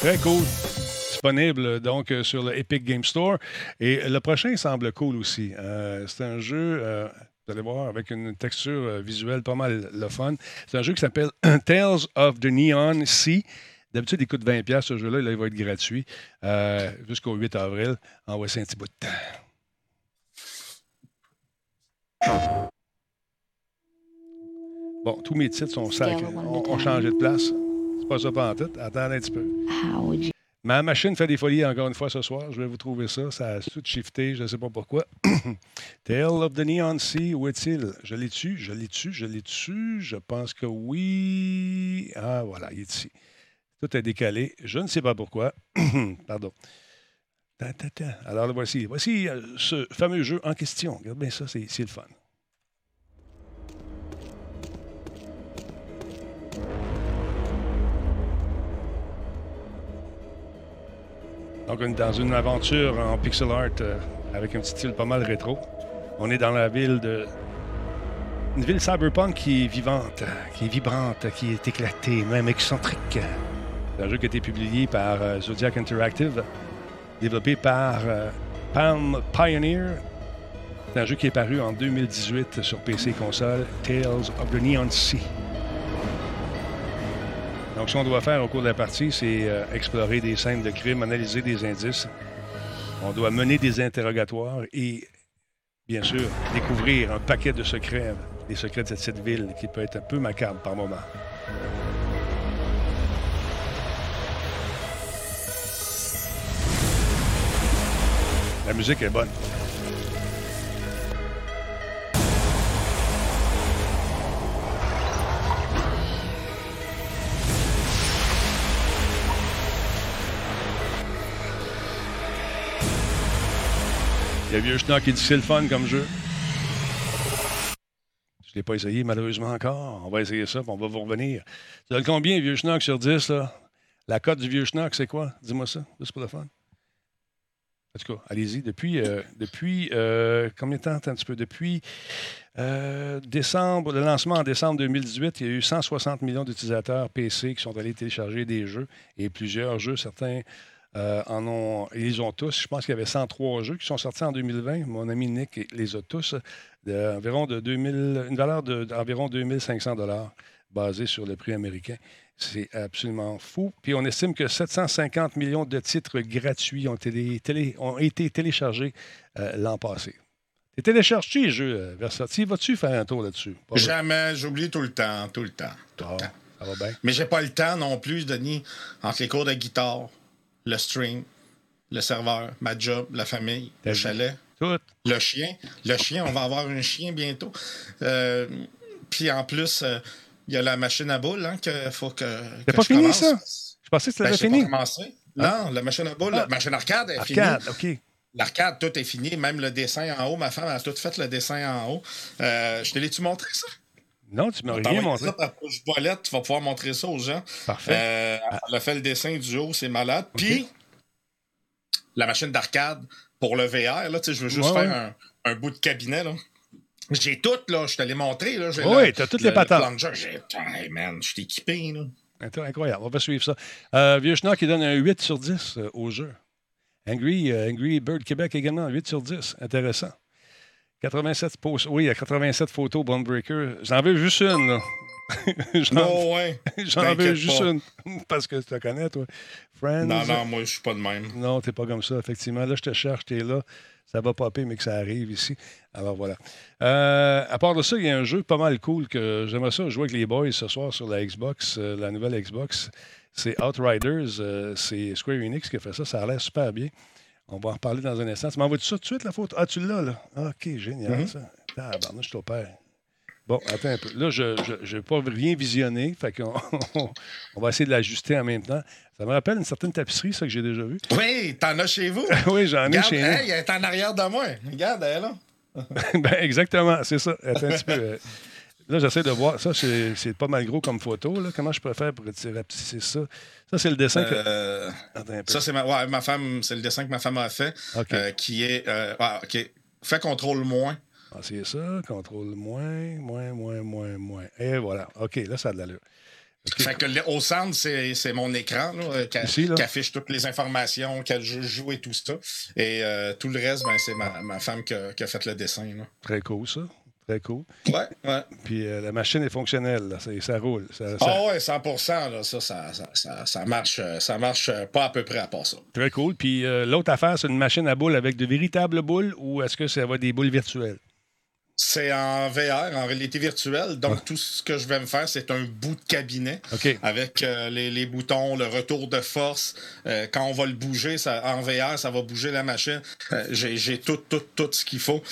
Très cool. Disponible donc euh, sur le Epic Game Store. Et le prochain semble cool aussi. Euh, c'est un jeu, euh, vous allez voir, avec une texture euh, visuelle pas mal le fun. C'est un jeu qui s'appelle Tales of the Neon Sea. D'habitude, il coûte 20$ ce jeu-là. Là, il va être gratuit euh, jusqu'au 8 avril. En voici un petit bout. Bon, tous mes titres sont sacrés. On, on changé de place. C'est pas ça pas en tout. Attendez un petit peu. Ma machine fait des folies encore une fois ce soir. Je vais vous trouver ça. Ça a tout shifté. Je ne sais pas pourquoi. Tale of the Neon Sea, où est-il? Je l'ai tu Je l'ai tu Je l'ai tu Je pense que oui. Ah, voilà, il est ici. Tout est décalé. Je ne sais pas pourquoi. Pardon. Alors, le voici. Voici euh, ce fameux jeu en question. Regarde bien ça, c'est le fun. Donc, on est dans une aventure en pixel art euh, avec un petit style pas mal rétro. On est dans la ville de. Une ville cyberpunk qui est vivante, qui est vibrante, qui est éclatée, même excentrique. C'est un jeu qui a été publié par euh, Zodiac Interactive, développé par euh, Palm Pioneer. C'est un jeu qui est paru en 2018 sur PC console, Tales of the Neon Sea. Donc, ce qu'on doit faire au cours de la partie, c'est euh, explorer des scènes de crime, analyser des indices. On doit mener des interrogatoires et, bien sûr, découvrir un paquet de secrets, des secrets de cette ville qui peut être un peu macabre par moment. La musique est bonne. Le vieux schnock qui dit c'est le fun comme jeu. Je ne l'ai pas essayé malheureusement encore. On va essayer ça, puis on va vous revenir. Tu donnes combien, vieux schnock, sur 10? Là? La cote du vieux schnock, c'est quoi? Dis-moi ça, juste pour le fun. En tout cas, allez-y. Depuis, euh, depuis euh, combien de temps? Un petit peu. Depuis euh, décembre, le lancement en décembre 2018, il y a eu 160 millions d'utilisateurs PC qui sont allés télécharger des jeux et plusieurs jeux. Certains euh, en ont, ils ont tous. Je pense qu'il y avait 103 jeux qui sont sortis en 2020. Mon ami Nick les a tous. De, environ de 2000, une valeur de- d'environ 2500 dollars basée sur le prix américain. C'est absolument fou. Puis on estime que 750 millions de titres gratuits ont été, télé- ont été téléchargés euh, l'an passé. Tu télécharges-tu les jeux euh, Versati? Vas-tu faire un tour là-dessus? Jamais, j'oublie tout le temps, tout le temps, tout le Ah, temps. ça va bien. Mais j'ai pas le temps non plus, Denis, entre les cours de guitare, le stream, le serveur, ma job, la famille, le chalet, Tout. le chien. Le chien, on va avoir un chien bientôt. Euh, Puis en plus, euh, il y a la machine à boules hein, qu'il faut que. Que pas je fini, commence. ça? Je pensais que Ben, c'était j'ai fini. pas commencé. Non, la machine à boules, la machine arcade est Arcade, finie. OK. L'arcade, tout est fini, même le dessin en haut. Ma femme a tout fait le dessin en haut. Euh, je te l'ai-tu montré ça? Non, tu m'as rien montré. ça poche tu vas pouvoir montrer ça aux gens. Parfait. Euh, elle a fait le dessin du haut, c'est malade. Puis, la machine d'arcade pour le VR, là, tu sais, je veux juste Ouais, faire ouais. Un, un bout de cabinet, là. J'ai tout, là, je te l'ai montré, là. Oui, le- t'as toutes le- les patentes. le plunger. J'ai- Hey, man, je suis équipé, là. Incroyable. On va suivre ça. Euh, Vieux Schnock qui donne un 8 sur 10 euh, au jeu. Angry, euh, Angry Bird Québec également, 8 sur 10. Intéressant. 87 posts. Oui, il y a 87 photos Bone Breaker. J'en veux juste une, là. J'en Non, ouais. J'en veux juste pas. une. Parce que tu te connais, toi. Friends. Non, non, moi, je suis pas de même. Non, t'es pas comme ça, effectivement. Là, je te cherche, t'es là. Ça va popper, mais que ça arrive ici. Alors voilà. Euh, à part de ça, il y a un jeu pas mal cool que j'aimerais ça jouer avec les boys ce soir sur la Xbox, euh, la nouvelle Xbox. C'est Outriders. euh, c'est Square Enix qui a fait ça. Ça a l'air super bien. On va en reparler dans un instant. Tu m'envoies ça tout de suite, la photo? Ah, tu l'as, là? Ah, OK, génial, Mhm. ça. Tabarnouche, je t'opère. Bon, attends un peu. Là, je n'ai pas rien visionné. Fait qu'on on va essayer de l'ajuster en même temps. Ça me rappelle une certaine tapisserie, ça, que j'ai déjà vu. Oui, t'en as chez vous? oui, j'en ai chez nous. hey, elle est en arrière de moi. Regarde, elle est là. ben, exactement, c'est ça. Attends un petit peu. Là, j'essaie de voir. Ça, c'est pas mal gros comme photo. Là. Comment je peux faire pour rapetisser ça? Ça, c'est le dessin que. Euh, ça, c'est ma, ouais, ma femme, c'est le dessin que ma femme a fait, OK. euh, qui est. euh, ouais, OK. Fais contrôle moins. Ah, c'est ça. Contrôle moins, moins, moins, moins, moins. Et voilà. OK, là, ça a de l'allure. Fait que le- au centre, c'est mon écran qui, qui affiche toutes les informations, jeu je joue et tout ça. Et euh, tout le reste, ben, c'est ma, ma femme qui a, qui a fait le dessin. Là. Très cool, ça. Très cool. Ouais, ouais. Puis euh, la machine est fonctionnelle. Là. Ça, ça roule. Ça- ça- Ah ouais, 100 là, ça, ça, ça, ça, ça marche, euh, ça marche euh, pas à peu près à part ça. Très cool. Puis euh, l'autre affaire, c'est une machine à boules avec de véritables boules ou est-ce que ça va des boules virtuelles? C'est en VR, en réalité virtuelle. Donc, tout ce que je vais me faire, c'est un bout de cabinet avec euh, les, les boutons, le retour de force. Euh, quand on va le bouger, ça, en VR, ça va bouger la machine. Euh, J'ai tout, tout, tout ce qu'il faut.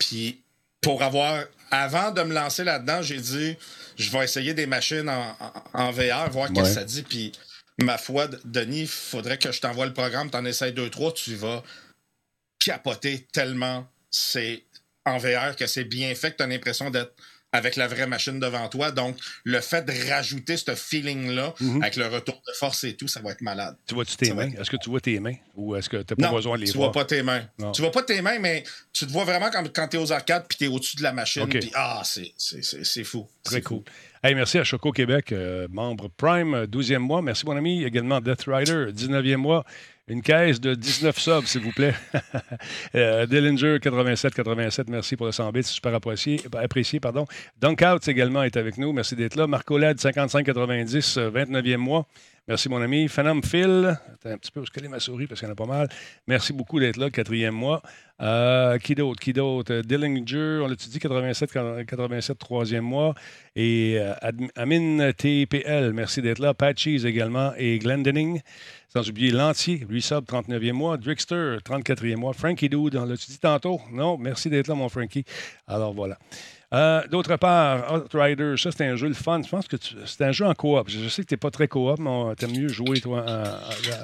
Puis, pour avoir. Avant de me lancer là-dedans, j'ai dit je vais essayer des machines en, VR, voir qu'est-ce que Ouais. ça dit. Puis, ma foi, Denis, il faudrait que je t'envoie le programme, t'en essayes deux, trois, tu vas capoter tellement c'est en VR que c'est bien fait que tu as l'impression d'être avec la vraie machine devant toi. Donc, le fait de rajouter ce feeling-là Mhm. avec le retour de force et tout, ça va être malade. Tu vois-tu tes Ça mains? Est-ce que tu vois tes mains? Ou est-ce que tu n'as pas non, besoin de les tu voir? vois pas tes mains. Non. Tu vois pas tes mains, mais tu te vois vraiment quand, quand tu es aux arcades puis tu es au-dessus de la machine. OK. Puis, ah, c'est- fou. Très cool. fou. Hey, merci à Choco Québec, euh, membre Prime, euh, 12e mois. Merci, mon ami. Également Death Rider, 19e mois. Une caisse de 19 subs, s'il vous plaît. euh, Dillinger, 87-87. Merci pour le 100 bits. Super apprécié. pardon. Dunkout également est avec nous. Merci d'être là. Marco Lad, 55-90, euh, 29e mois. Merci, mon ami. Phantom Phil. Un petit peu, je coller ma souris parce qu'il y en a pas mal. Merci beaucoup d'être là, quatrième mois. Euh, qui d'autre? Qui d'autre? Euh, Dillinger, on l'a-tu dit, 87, 87, troisième mois. Et Amin TPL, merci d'être là. Patches également. Et Glendening. Sans oublier Lantier, lui sub, 39e mois. Drickster, 34e mois. Frankie Dude, on l'a-tu dit tantôt? Non, merci d'être là, mon Frankie. Alors voilà. Euh, D'autre part, Outriders, ça c'est un jeu le fun. Je pense que tu- c'est un jeu en coop. Je sais que tu n'es pas très coop, mais t'aimes mieux jouer, toi,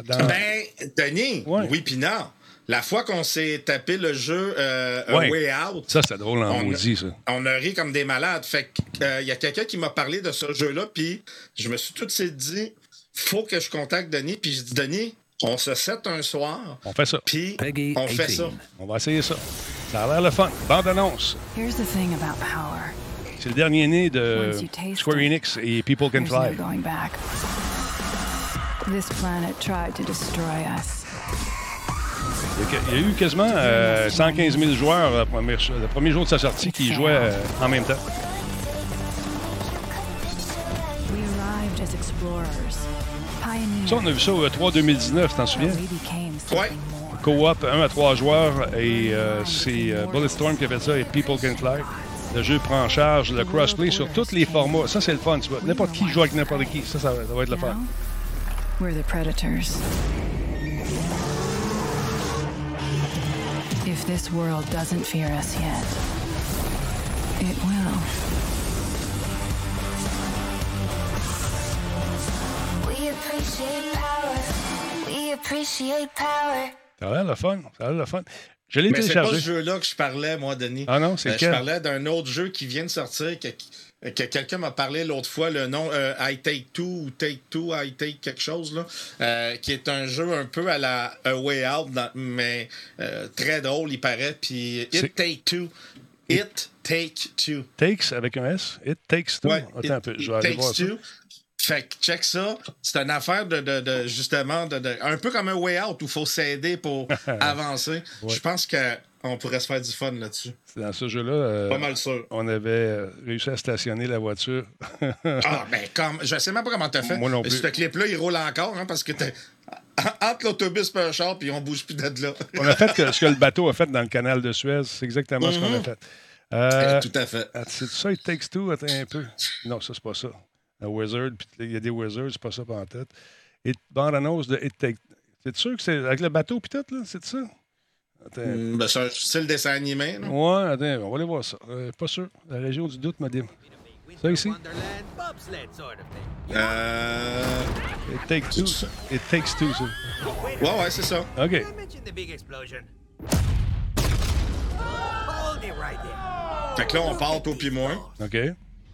dans. Ben, Denis, Ouais. oui puis non. La fois qu'on s'est tapé le jeu euh, Ouais. Way Out, Ça, c'est drôle en On- maudit, ça. on a ri comme des malades. Fait qu'il y a quelqu'un qui m'a parlé de ce jeu-là, puis je me suis tout de suite dit, faut que je contacte Denis. Puis je dis, Denis, on se set un soir, On fait ça. puis on fait ça. On va essayer ça. Ça a l'air le fun. Bande-annonce. Here's the thing about power. C'est le dernier né de Square Enix et People Can no Fly. going back. This planet tried to destroy us. Il y a, eu quasiment euh, 115 000 joueurs euh, premier- le premier jour de sa sortie qui jouaient euh, en même temps. We arrived as explorers, pioneers. Ça, on a vu ça au E3 2019, t'en souviens? Ouais. Co-op, 1 à 3 joueurs, et euh, c'est euh, Bulletstorm qui a fait ça et People Can Fly. Le jeu prend en charge le crossplay sur tous les formats. Ça, c'est le fun. tu vois. N'importe qui joue avec n'importe qui. Ça, ça, va- ça va être le fun. We're the predators. If this world doesn't fear us yet, it will. Ça a l'air le fun. Ça a l'air le fun. Je l'ai Mais c'est pas ce téléchargé. jeu-là que je parlais, moi, Denis. Ah non, c'est Euh, Je parlais d'un autre jeu qui vient de sortir, que, que quelqu'un m'a parlé l'autre fois, le nom euh, I Take Two ou Take Two, I Take quelque chose, là, euh, qui est un jeu un peu à la A Way Out, dans- mais euh, très drôle, il paraît. Puis It Take Two. It Take Two. Takes avec un S? It takes two? Ouais, Attends un It- peu. Je It vais aller voir ça. Fait que check ça. C'est une affaire de, de, de justement, de, un peu comme un way out où il faut s'aider pour avancer. Ouais. Je pense qu'on pourrait se faire du fun là-dessus. Dans ce jeu-là, euh, Pas mal sûr. on avait euh, réussi à stationner la voiture. Ah, ben, comme, je sais même pas comment t'as fait. Moi non plus. Ce clip-là, il roule encore, hein, parce que t'es entre l'autobus et un char, puis on bouge plus de là. on a fait que- ce que le bateau a fait dans le canal de Suez. C'est exactement ce qu'on a Mhm. fait. Euh, Tout à fait. ah, C'est ça, It Takes Two? Attends un peu. Non, ça, c'est pas ça. Un Wizard, puis il y a des Wizards, c'est pas ça en tête. Et bande-annonce de It Takes C'est sûr que c'est avec le bateau puis tout, là? C'est ça? Attends. Mm, ben, c'est un style dessin animé. là. Ouais, attends, on va aller voir ça. Euh, pas sûr. La région du doute m'a dit. Ça ici? Euh... It Takes Two. It Takes Two, ça. Ouais, ouais, c'est ça. OK. Fait que là, on part au puis moins. OK.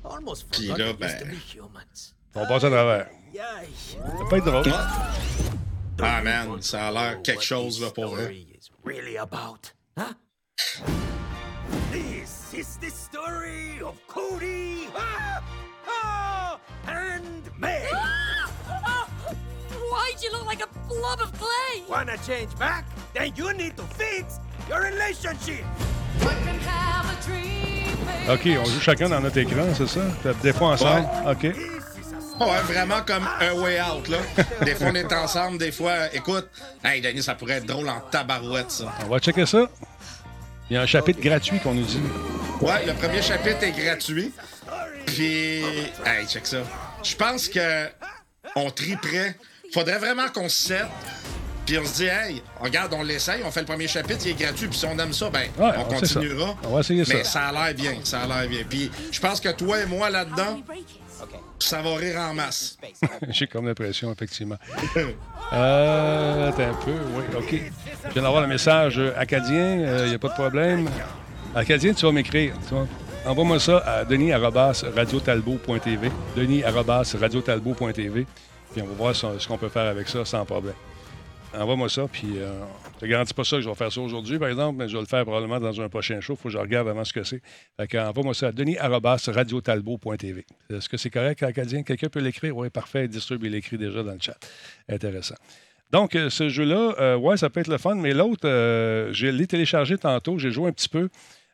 Almost Puis forgot là, we used to ben- be humans. On passe à travers. Ça peut être drôle. Ah, man, ça a l'air quelque chose, là, pour vrai. Is really about, huh? This is the story of Cody ah, ah, and May. Why'd you look like a blob of clay? Wanna change back? Then you need to fix your relationship. OK, on joue chacun dans notre écran, c'est ça? Des fois ensemble? OK. Ouais, vraiment comme un way out, là. Des fois, on est ensemble, des fois, écoute, hey, Denis, ça pourrait être drôle en tabarouette, ça. On va checker ça. Il y a un chapitre gratuit qu'on nous dit. Ouais, le premier chapitre est gratuit. Puis, hey, check ça. Je pense que on triperait. Faudrait vraiment qu'on se sette. Puis on se dit, hey, regarde, on l'essaye, on fait le premier chapitre, il est gratuit. Puis si on aime ça, ben, Ouais, on on sait ça. continuera. On va essayer ça. Mais ça a l'air bien, ça a l'air bien. Puis je pense que toi et moi là-dedans, ça va rire en masse. J'ai comme l'impression, effectivement. Euh, attends un peu, oui, OK. Je viens d'avoir le message euh, acadien, il n'y a pas de problème. Acadien, tu vas m'écrire. tu vois. Envoie-moi ça à denis.radiotalbo.tv. denis.radiotalbo.tv. Puis on va voir ce qu'on peut faire avec ça sans problème. Envoie-moi ça, puis euh, je te garantis pas ça que je vais faire ça aujourd'hui, par exemple, mais je vais le faire probablement dans un prochain show. Faut que je regarde avant ce que c'est. Fait que, envoie-moi ça à denis.radiotalbo.tv. Est-ce que c'est correct, Acadien? Quelqu'un peut l'écrire? Oui, parfait. Disturb, il l'écrit déjà dans le chat. Intéressant. Donc, euh, ce jeu-là, euh, ouais, ça peut être le fun, mais l'autre, euh, je l'ai téléchargé tantôt, j'ai joué un petit peu.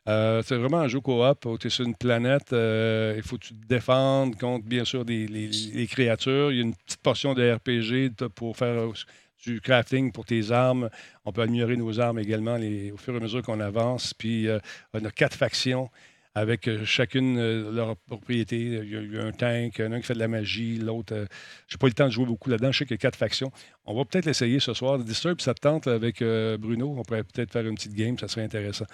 Euh, c'est vraiment un jeu coop où tu es sur une planète. il faut que tu te défendes contre, bien sûr, des, les, créatures. Il y a une petite portion de RPG pour faire du crafting pour tes armes. On peut améliorer nos armes également au fur et à mesure qu'on avance. Puis, euh, on a quatre factions avec euh, chacune euh, leur propriété. Il y, a, il y a un tank, un qui fait de la magie, l'autre. euh, j'ai pas eu le temps de jouer beaucoup là-dedans. Je sais qu'il y a quatre factions. On va peut-être l'essayer ce soir. Disturb, ça te tente avec Bruno? On pourrait peut-être faire une petite game, ça serait intéressant.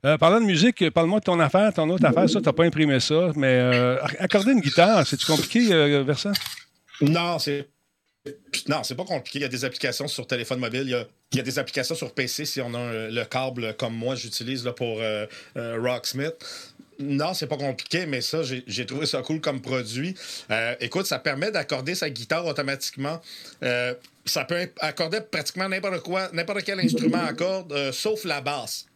Parlant de musique, parle-moi de ton affaire, ton autre affaire. Ça, tu n'as pas imprimé ça, mais accorder une guitare, c'est-tu compliqué, Versant? Non, c'est. Non, c'est pas compliqué. Il y a des applications sur téléphone mobile. Il y a, des applications sur PC si on a le câble comme moi, j'utilise pour euh, euh, Rocksmith. Non, c'est pas compliqué, mais ça, j'ai trouvé ça cool comme produit. Euh, écoute, ça permet d'accorder sa guitare automatiquement. Ça peut accorder pratiquement n'importe quoi, n'importe quel instrument à corde, euh, sauf la basse.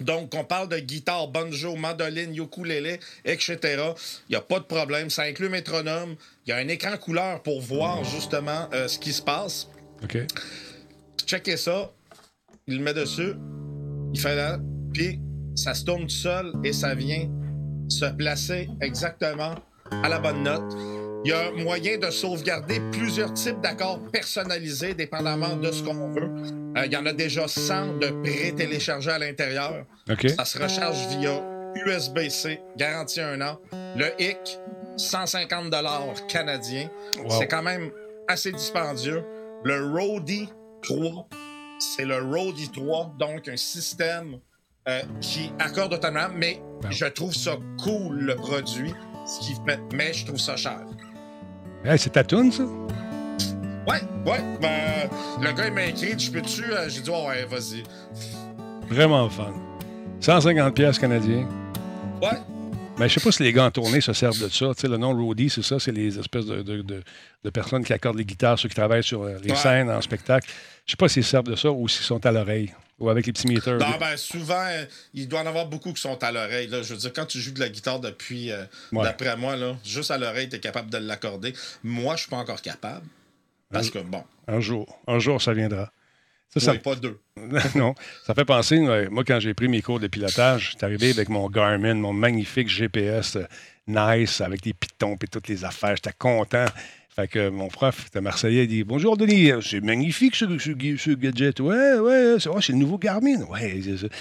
Donc, on parle de guitare, banjo, mandoline, ukulélé, etc. Il n'y a pas de problème. Ça inclut métronome. Il y a un écran couleur pour voir justement euh, ce qui se passe. OK. Checkez ça. Il le met dessus. Il fait là. Puis, ça se tourne tout seul et ça vient se placer exactement à la bonne note. Il y a moyen de sauvegarder plusieurs types d'accords personnalisés dépendamment de ce qu'on veut. Euh, il y en a déjà 100 de pré-téléchargés à l'intérieur. Ça se recharge via USB-C, garantie un an. Le HIC, 150 canadiens. Wow. C'est quand même assez dispendieux. Le Roadie 3, c'est le Roadie 3, donc un système euh, qui accorde automatiquement, mais je trouve ça cool, le produit, ce qui fait, mais je trouve ça cher. Hey, c'est ta toune, ça? Ouais, ouais. Ben, le gars, il m'a écrit, je peux-tu? Euh, J'ai dit, ouais, ouais, vas-y. Vraiment fun. 150 pièces canadiens. Ouais. Mais je sais pas si les gars en tournée se servent de ça. Tu sais, le nom roadie, c'est ça, c'est les espèces de, de- de- de personnes qui accordent les guitares, ceux qui travaillent sur euh, les Ouais. scènes en spectacle. Je sais pas s'ils se servent de ça ou s'ils sont à l'oreille ou avec les petits meters. Non, ben, souvent, euh, il doit en avoir beaucoup qui sont à l'oreille. Je veux dire, quand tu joues de la guitare depuis, euh, Ouais. d'après moi, là, juste à l'oreille, tu es capable de l'accorder. Moi, je suis pas encore capable. Parce que, bon, Un jour, un jour, ça viendra. Ça, ça- oui, pas deux. non, ça fait penser, ouais, moi, quand j'ai pris mes cours de pilotage, j'étais arrivé avec mon Garmin, mon magnifique GPS euh, nice, avec les pitons et toutes les affaires. J'étais content. Fait que mon prof, c'était Marseillais, il dit Bonjour Denis, c'est magnifique ce, ce, ce gadget. Ouais, ouais, c'est oh, c'est le nouveau Garmin. Ouais,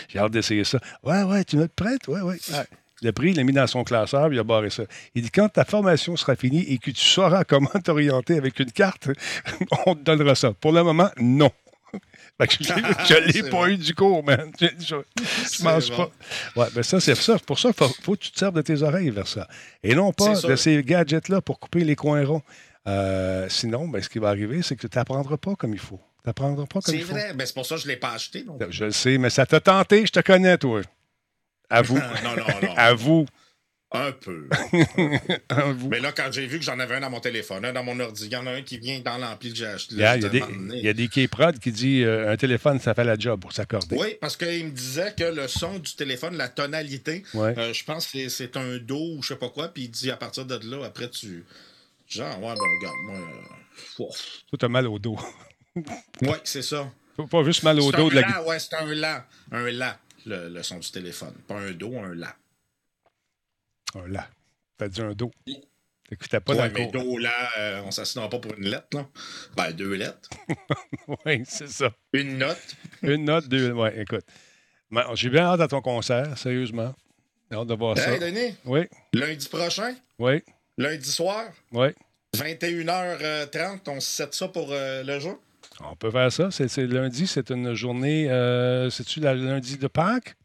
j'ai hâte d'essayer ça. Ouais, ouais, tu es prête? Ouais, ouais. Ouais. Il l'a pris, il l'a mis dans son classeur, puis il a barré ça. Il dit Quand ta formation sera finie et que tu sauras comment t'orienter avec une carte, on te donnera ça. Pour le moment, non. Fait que je je l'ai C'est pas eu du cours, man. Je, je, je bon. pas. Ouais, ben ça, c'est ça. Pour ça, il faut, faut que tu te serves de tes oreilles vers ça. Et non pas C'est de sûr. ces gadgets-là pour couper les coins ronds. Euh, sinon, ben, ce qui va arriver, c'est que tu n'apprendras pas comme il faut. Tu n'apprendras pas comme C'est il faut. vrai. Ben, c'est pour ça que je ne l'ai pas acheté. non. Je le sais, mais ça t'a tenté, je te connais, toi. Avoue. non, non, non. Avoue. Un peu. Mais là, quand j'ai vu que j'en avais un dans mon téléphone, un dans mon ordi, il y en a un qui vient dans l'ampli que j'ai acheté. Il y a, y des, y a K-Prod qui dit euh, un téléphone, ça fait la job pour s'accorder. Oui, parce qu'il me disait que le son du téléphone, la tonalité, Ouais. euh, je pense que c'est- un do ou je sais pas quoi, puis il dit à partir de là, après tu. Genre, ouais, ben regarde, moi. euh, t'as mal au dos. Ouais, c'est ça. Pas- juste mal au dos de la la, ouais, c'est un la. Un la, le, le son du téléphone. Pas un do, un la. Un là. T'as dit un dos. T'écoutais pas ouais, dans mais do, la, euh, on s'assinera pas pour une lettre, là. Ben, deux lettres. Oui, c'est ça. Une note. Une note, deux. Ouais, écoute. Mais J'ai bien hâte à ton concert, sérieusement. J'ai hâte de voir ça. Hey, Denis, Oui, lundi prochain, oui, lundi soir, oui. 21h30, on se set ça pour euh, le jour. On peut faire ça. C'est lundi, c'est une journée. euh, C'est-tu la lundi de Pâques?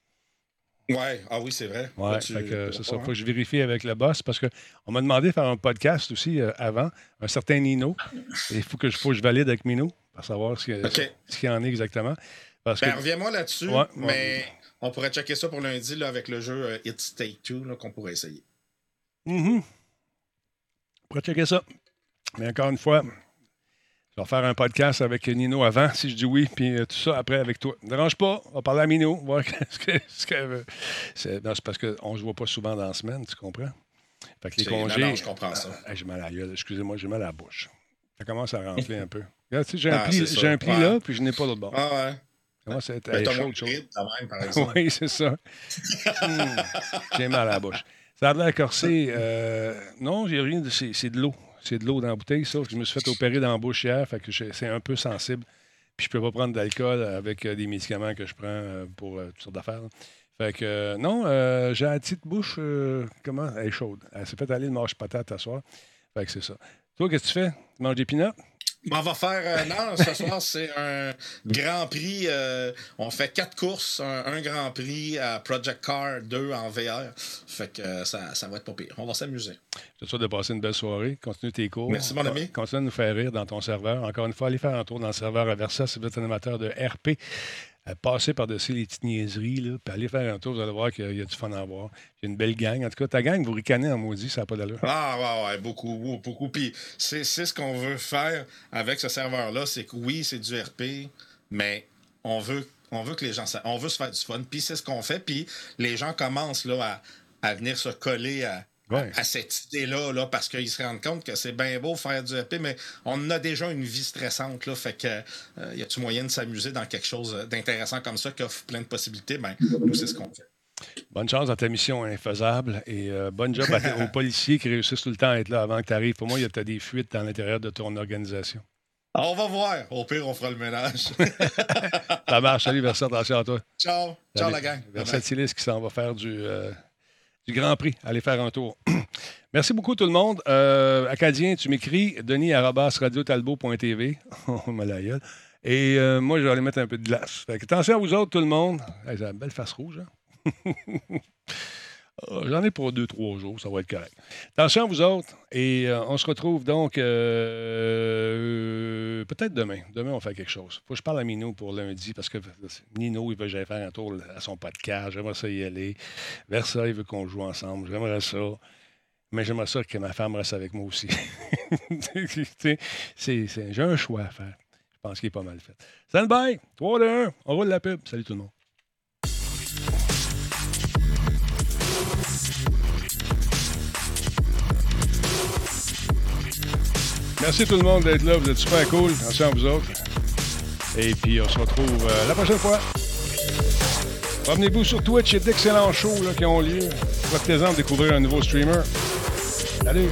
Ouais, ah oui, c'est vrai. Oui, Là, tu- c'est ça. Ouais. Faut que je vérifie avec le boss parce qu'on m'a demandé de faire un podcast aussi euh, avant, un certain Nino. Il faut que, je- faut que je valide avec Mino pour savoir ce qu'il OK. ce qu'il y en est exactement. Parce que, Ben, reviens-moi là-dessus, Ouais, ouais. mais on pourrait checker ça pour lundi là, avec le jeu euh, It's Take Two là, qu'on pourrait essayer. Mhm. On pourrait checker ça. Mais encore une fois, je vais faire un podcast avec Nino avant, si je dis oui, puis euh, tout ça après avec toi. Ne dérange pas, on va parler à Mino, voir ce que. ce que euh, c'est non, c'est parce qu'on ne se voit pas souvent dans la semaine, tu comprends? Fait que les C'est- congés. non, non, je comprends ça. Ah, j'ai mal à la gueule, excusez-moi, j'ai mal à la bouche. Ça commence à rentrer un peu. Regarde, tu sais, j'ai un Ah, pli, ça. j'ai un pli Ouais. là, puis je n'ai pas l'autre bord. Ah ouais. Ça à être Ben, hey, t'as chaud, chaud? même, par exemple. Oui, c'est ça. Hmm, J'ai mal à la bouche. Ça a l'air corsé. euh, non, j'ai rien de. C'est c'est de l'eau. C'est de l'eau dans la bouteille, ça. Je me suis fait opérer dans la bouche hier, fait que c'est un peu sensible. Puis je peux pas prendre d'alcool avec euh, des médicaments que je prends euh, pour euh, toutes sortes d'affaires. Fait que non, j'ai la petite bouche. comment? Elle est chaude. Elle s'est fait aller le mâche patate à soir. Fait que c'est ça. Toi, qu'est-ce que tu fais? Tu manges des peanuts? On va faire. non, ce soir, c'est un Grand Prix. euh, on fait quatre courses, un, un Grand Prix à Project Car 2 en VR. Fait que euh, ça, ça va être pas pire. On va s'amuser. Je te souhaite de passer une belle soirée. Continue tes cours. Merci, mon ami. Continue à nous faire rire dans ton serveur. Encore une fois, allez faire un tour dans le serveur Aversa si vous êtes un amateur de RP. Passez par-dessus les petites niaiseries, là, puis allez faire un tour, vous allez voir qu'il y a du fun à voir. Il y a une belle gang. En tout cas, ta gang, vous ricanez en maudit, ça n'a pas d'allure. Ah, ouais, ouais, beaucoup, beaucoup. Puis c'est ce qu'on veut faire avec ce serveur-là. C'est que oui, c'est du RP, mais on veut, on veut que les gens. On veut se faire du fun. Puis c'est ce qu'on fait. Puis les gens commencent là, à, à venir se coller à. Ouais. à cette idée-là, là, parce qu'ils se rendent compte que c'est bien beau faire du RP, mais on a déjà une vie stressante. Là, fait que euh, y a-tu moyen de s'amuser dans quelque chose d'intéressant comme ça qui offre plein de possibilités? Ben, nous, c'est ce qu'on fait. Bonne chance dans ta mission infaisable et euh, bonne job à aux policiers qui réussissent tout le temps à être là avant que tu arrives. Pour moi, il y a des fuites dans l'intérieur de ton organisation. Alors, on va voir. Au pire, on fera le ménage. Ça marche. Salut, Versa. Attention à toi. Ciao. Ciao, la gang. Versatilis qui s'en va faire du, euh, Grand Prix. Allez faire un tour. Merci beaucoup, tout le monde. Euh, Acadien, tu m'écris denis radiotalbot.tv. Oh, ma gueule. Et euh, moi, je vais aller mettre un peu de glace. Attention à vous autres, tout le monde. Hey, j'ai une belle face rouge. hein? Euh, J'en ai pour deux, trois jours, ça va être correct. Attention, vous autres, et euh, on se retrouve donc euh, peut-être demain. Demain, on fait quelque chose. Faut que je parle à Mino pour lundi, parce que Nino, il veut que j'aille faire un tour à son podcast. J'aimerais ça y aller. Versa, il veut qu'on joue ensemble. J'aimerais ça. Mais j'aimerais ça que ma femme reste avec moi aussi. J'ai un choix à faire. Je pense qu'il est pas mal fait. Stand by! 3, 2, 1. On roule la pub. Salut tout le monde. Merci tout le monde d'être là. Vous êtes super cool. Attention à vous autres. Et puis, on se retrouve euh, la prochaine fois. Revenez-vous sur Twitch. Il y a d'excellents shows qui ont lieu. Profitez-en de découvrir un nouveau streamer. Salut!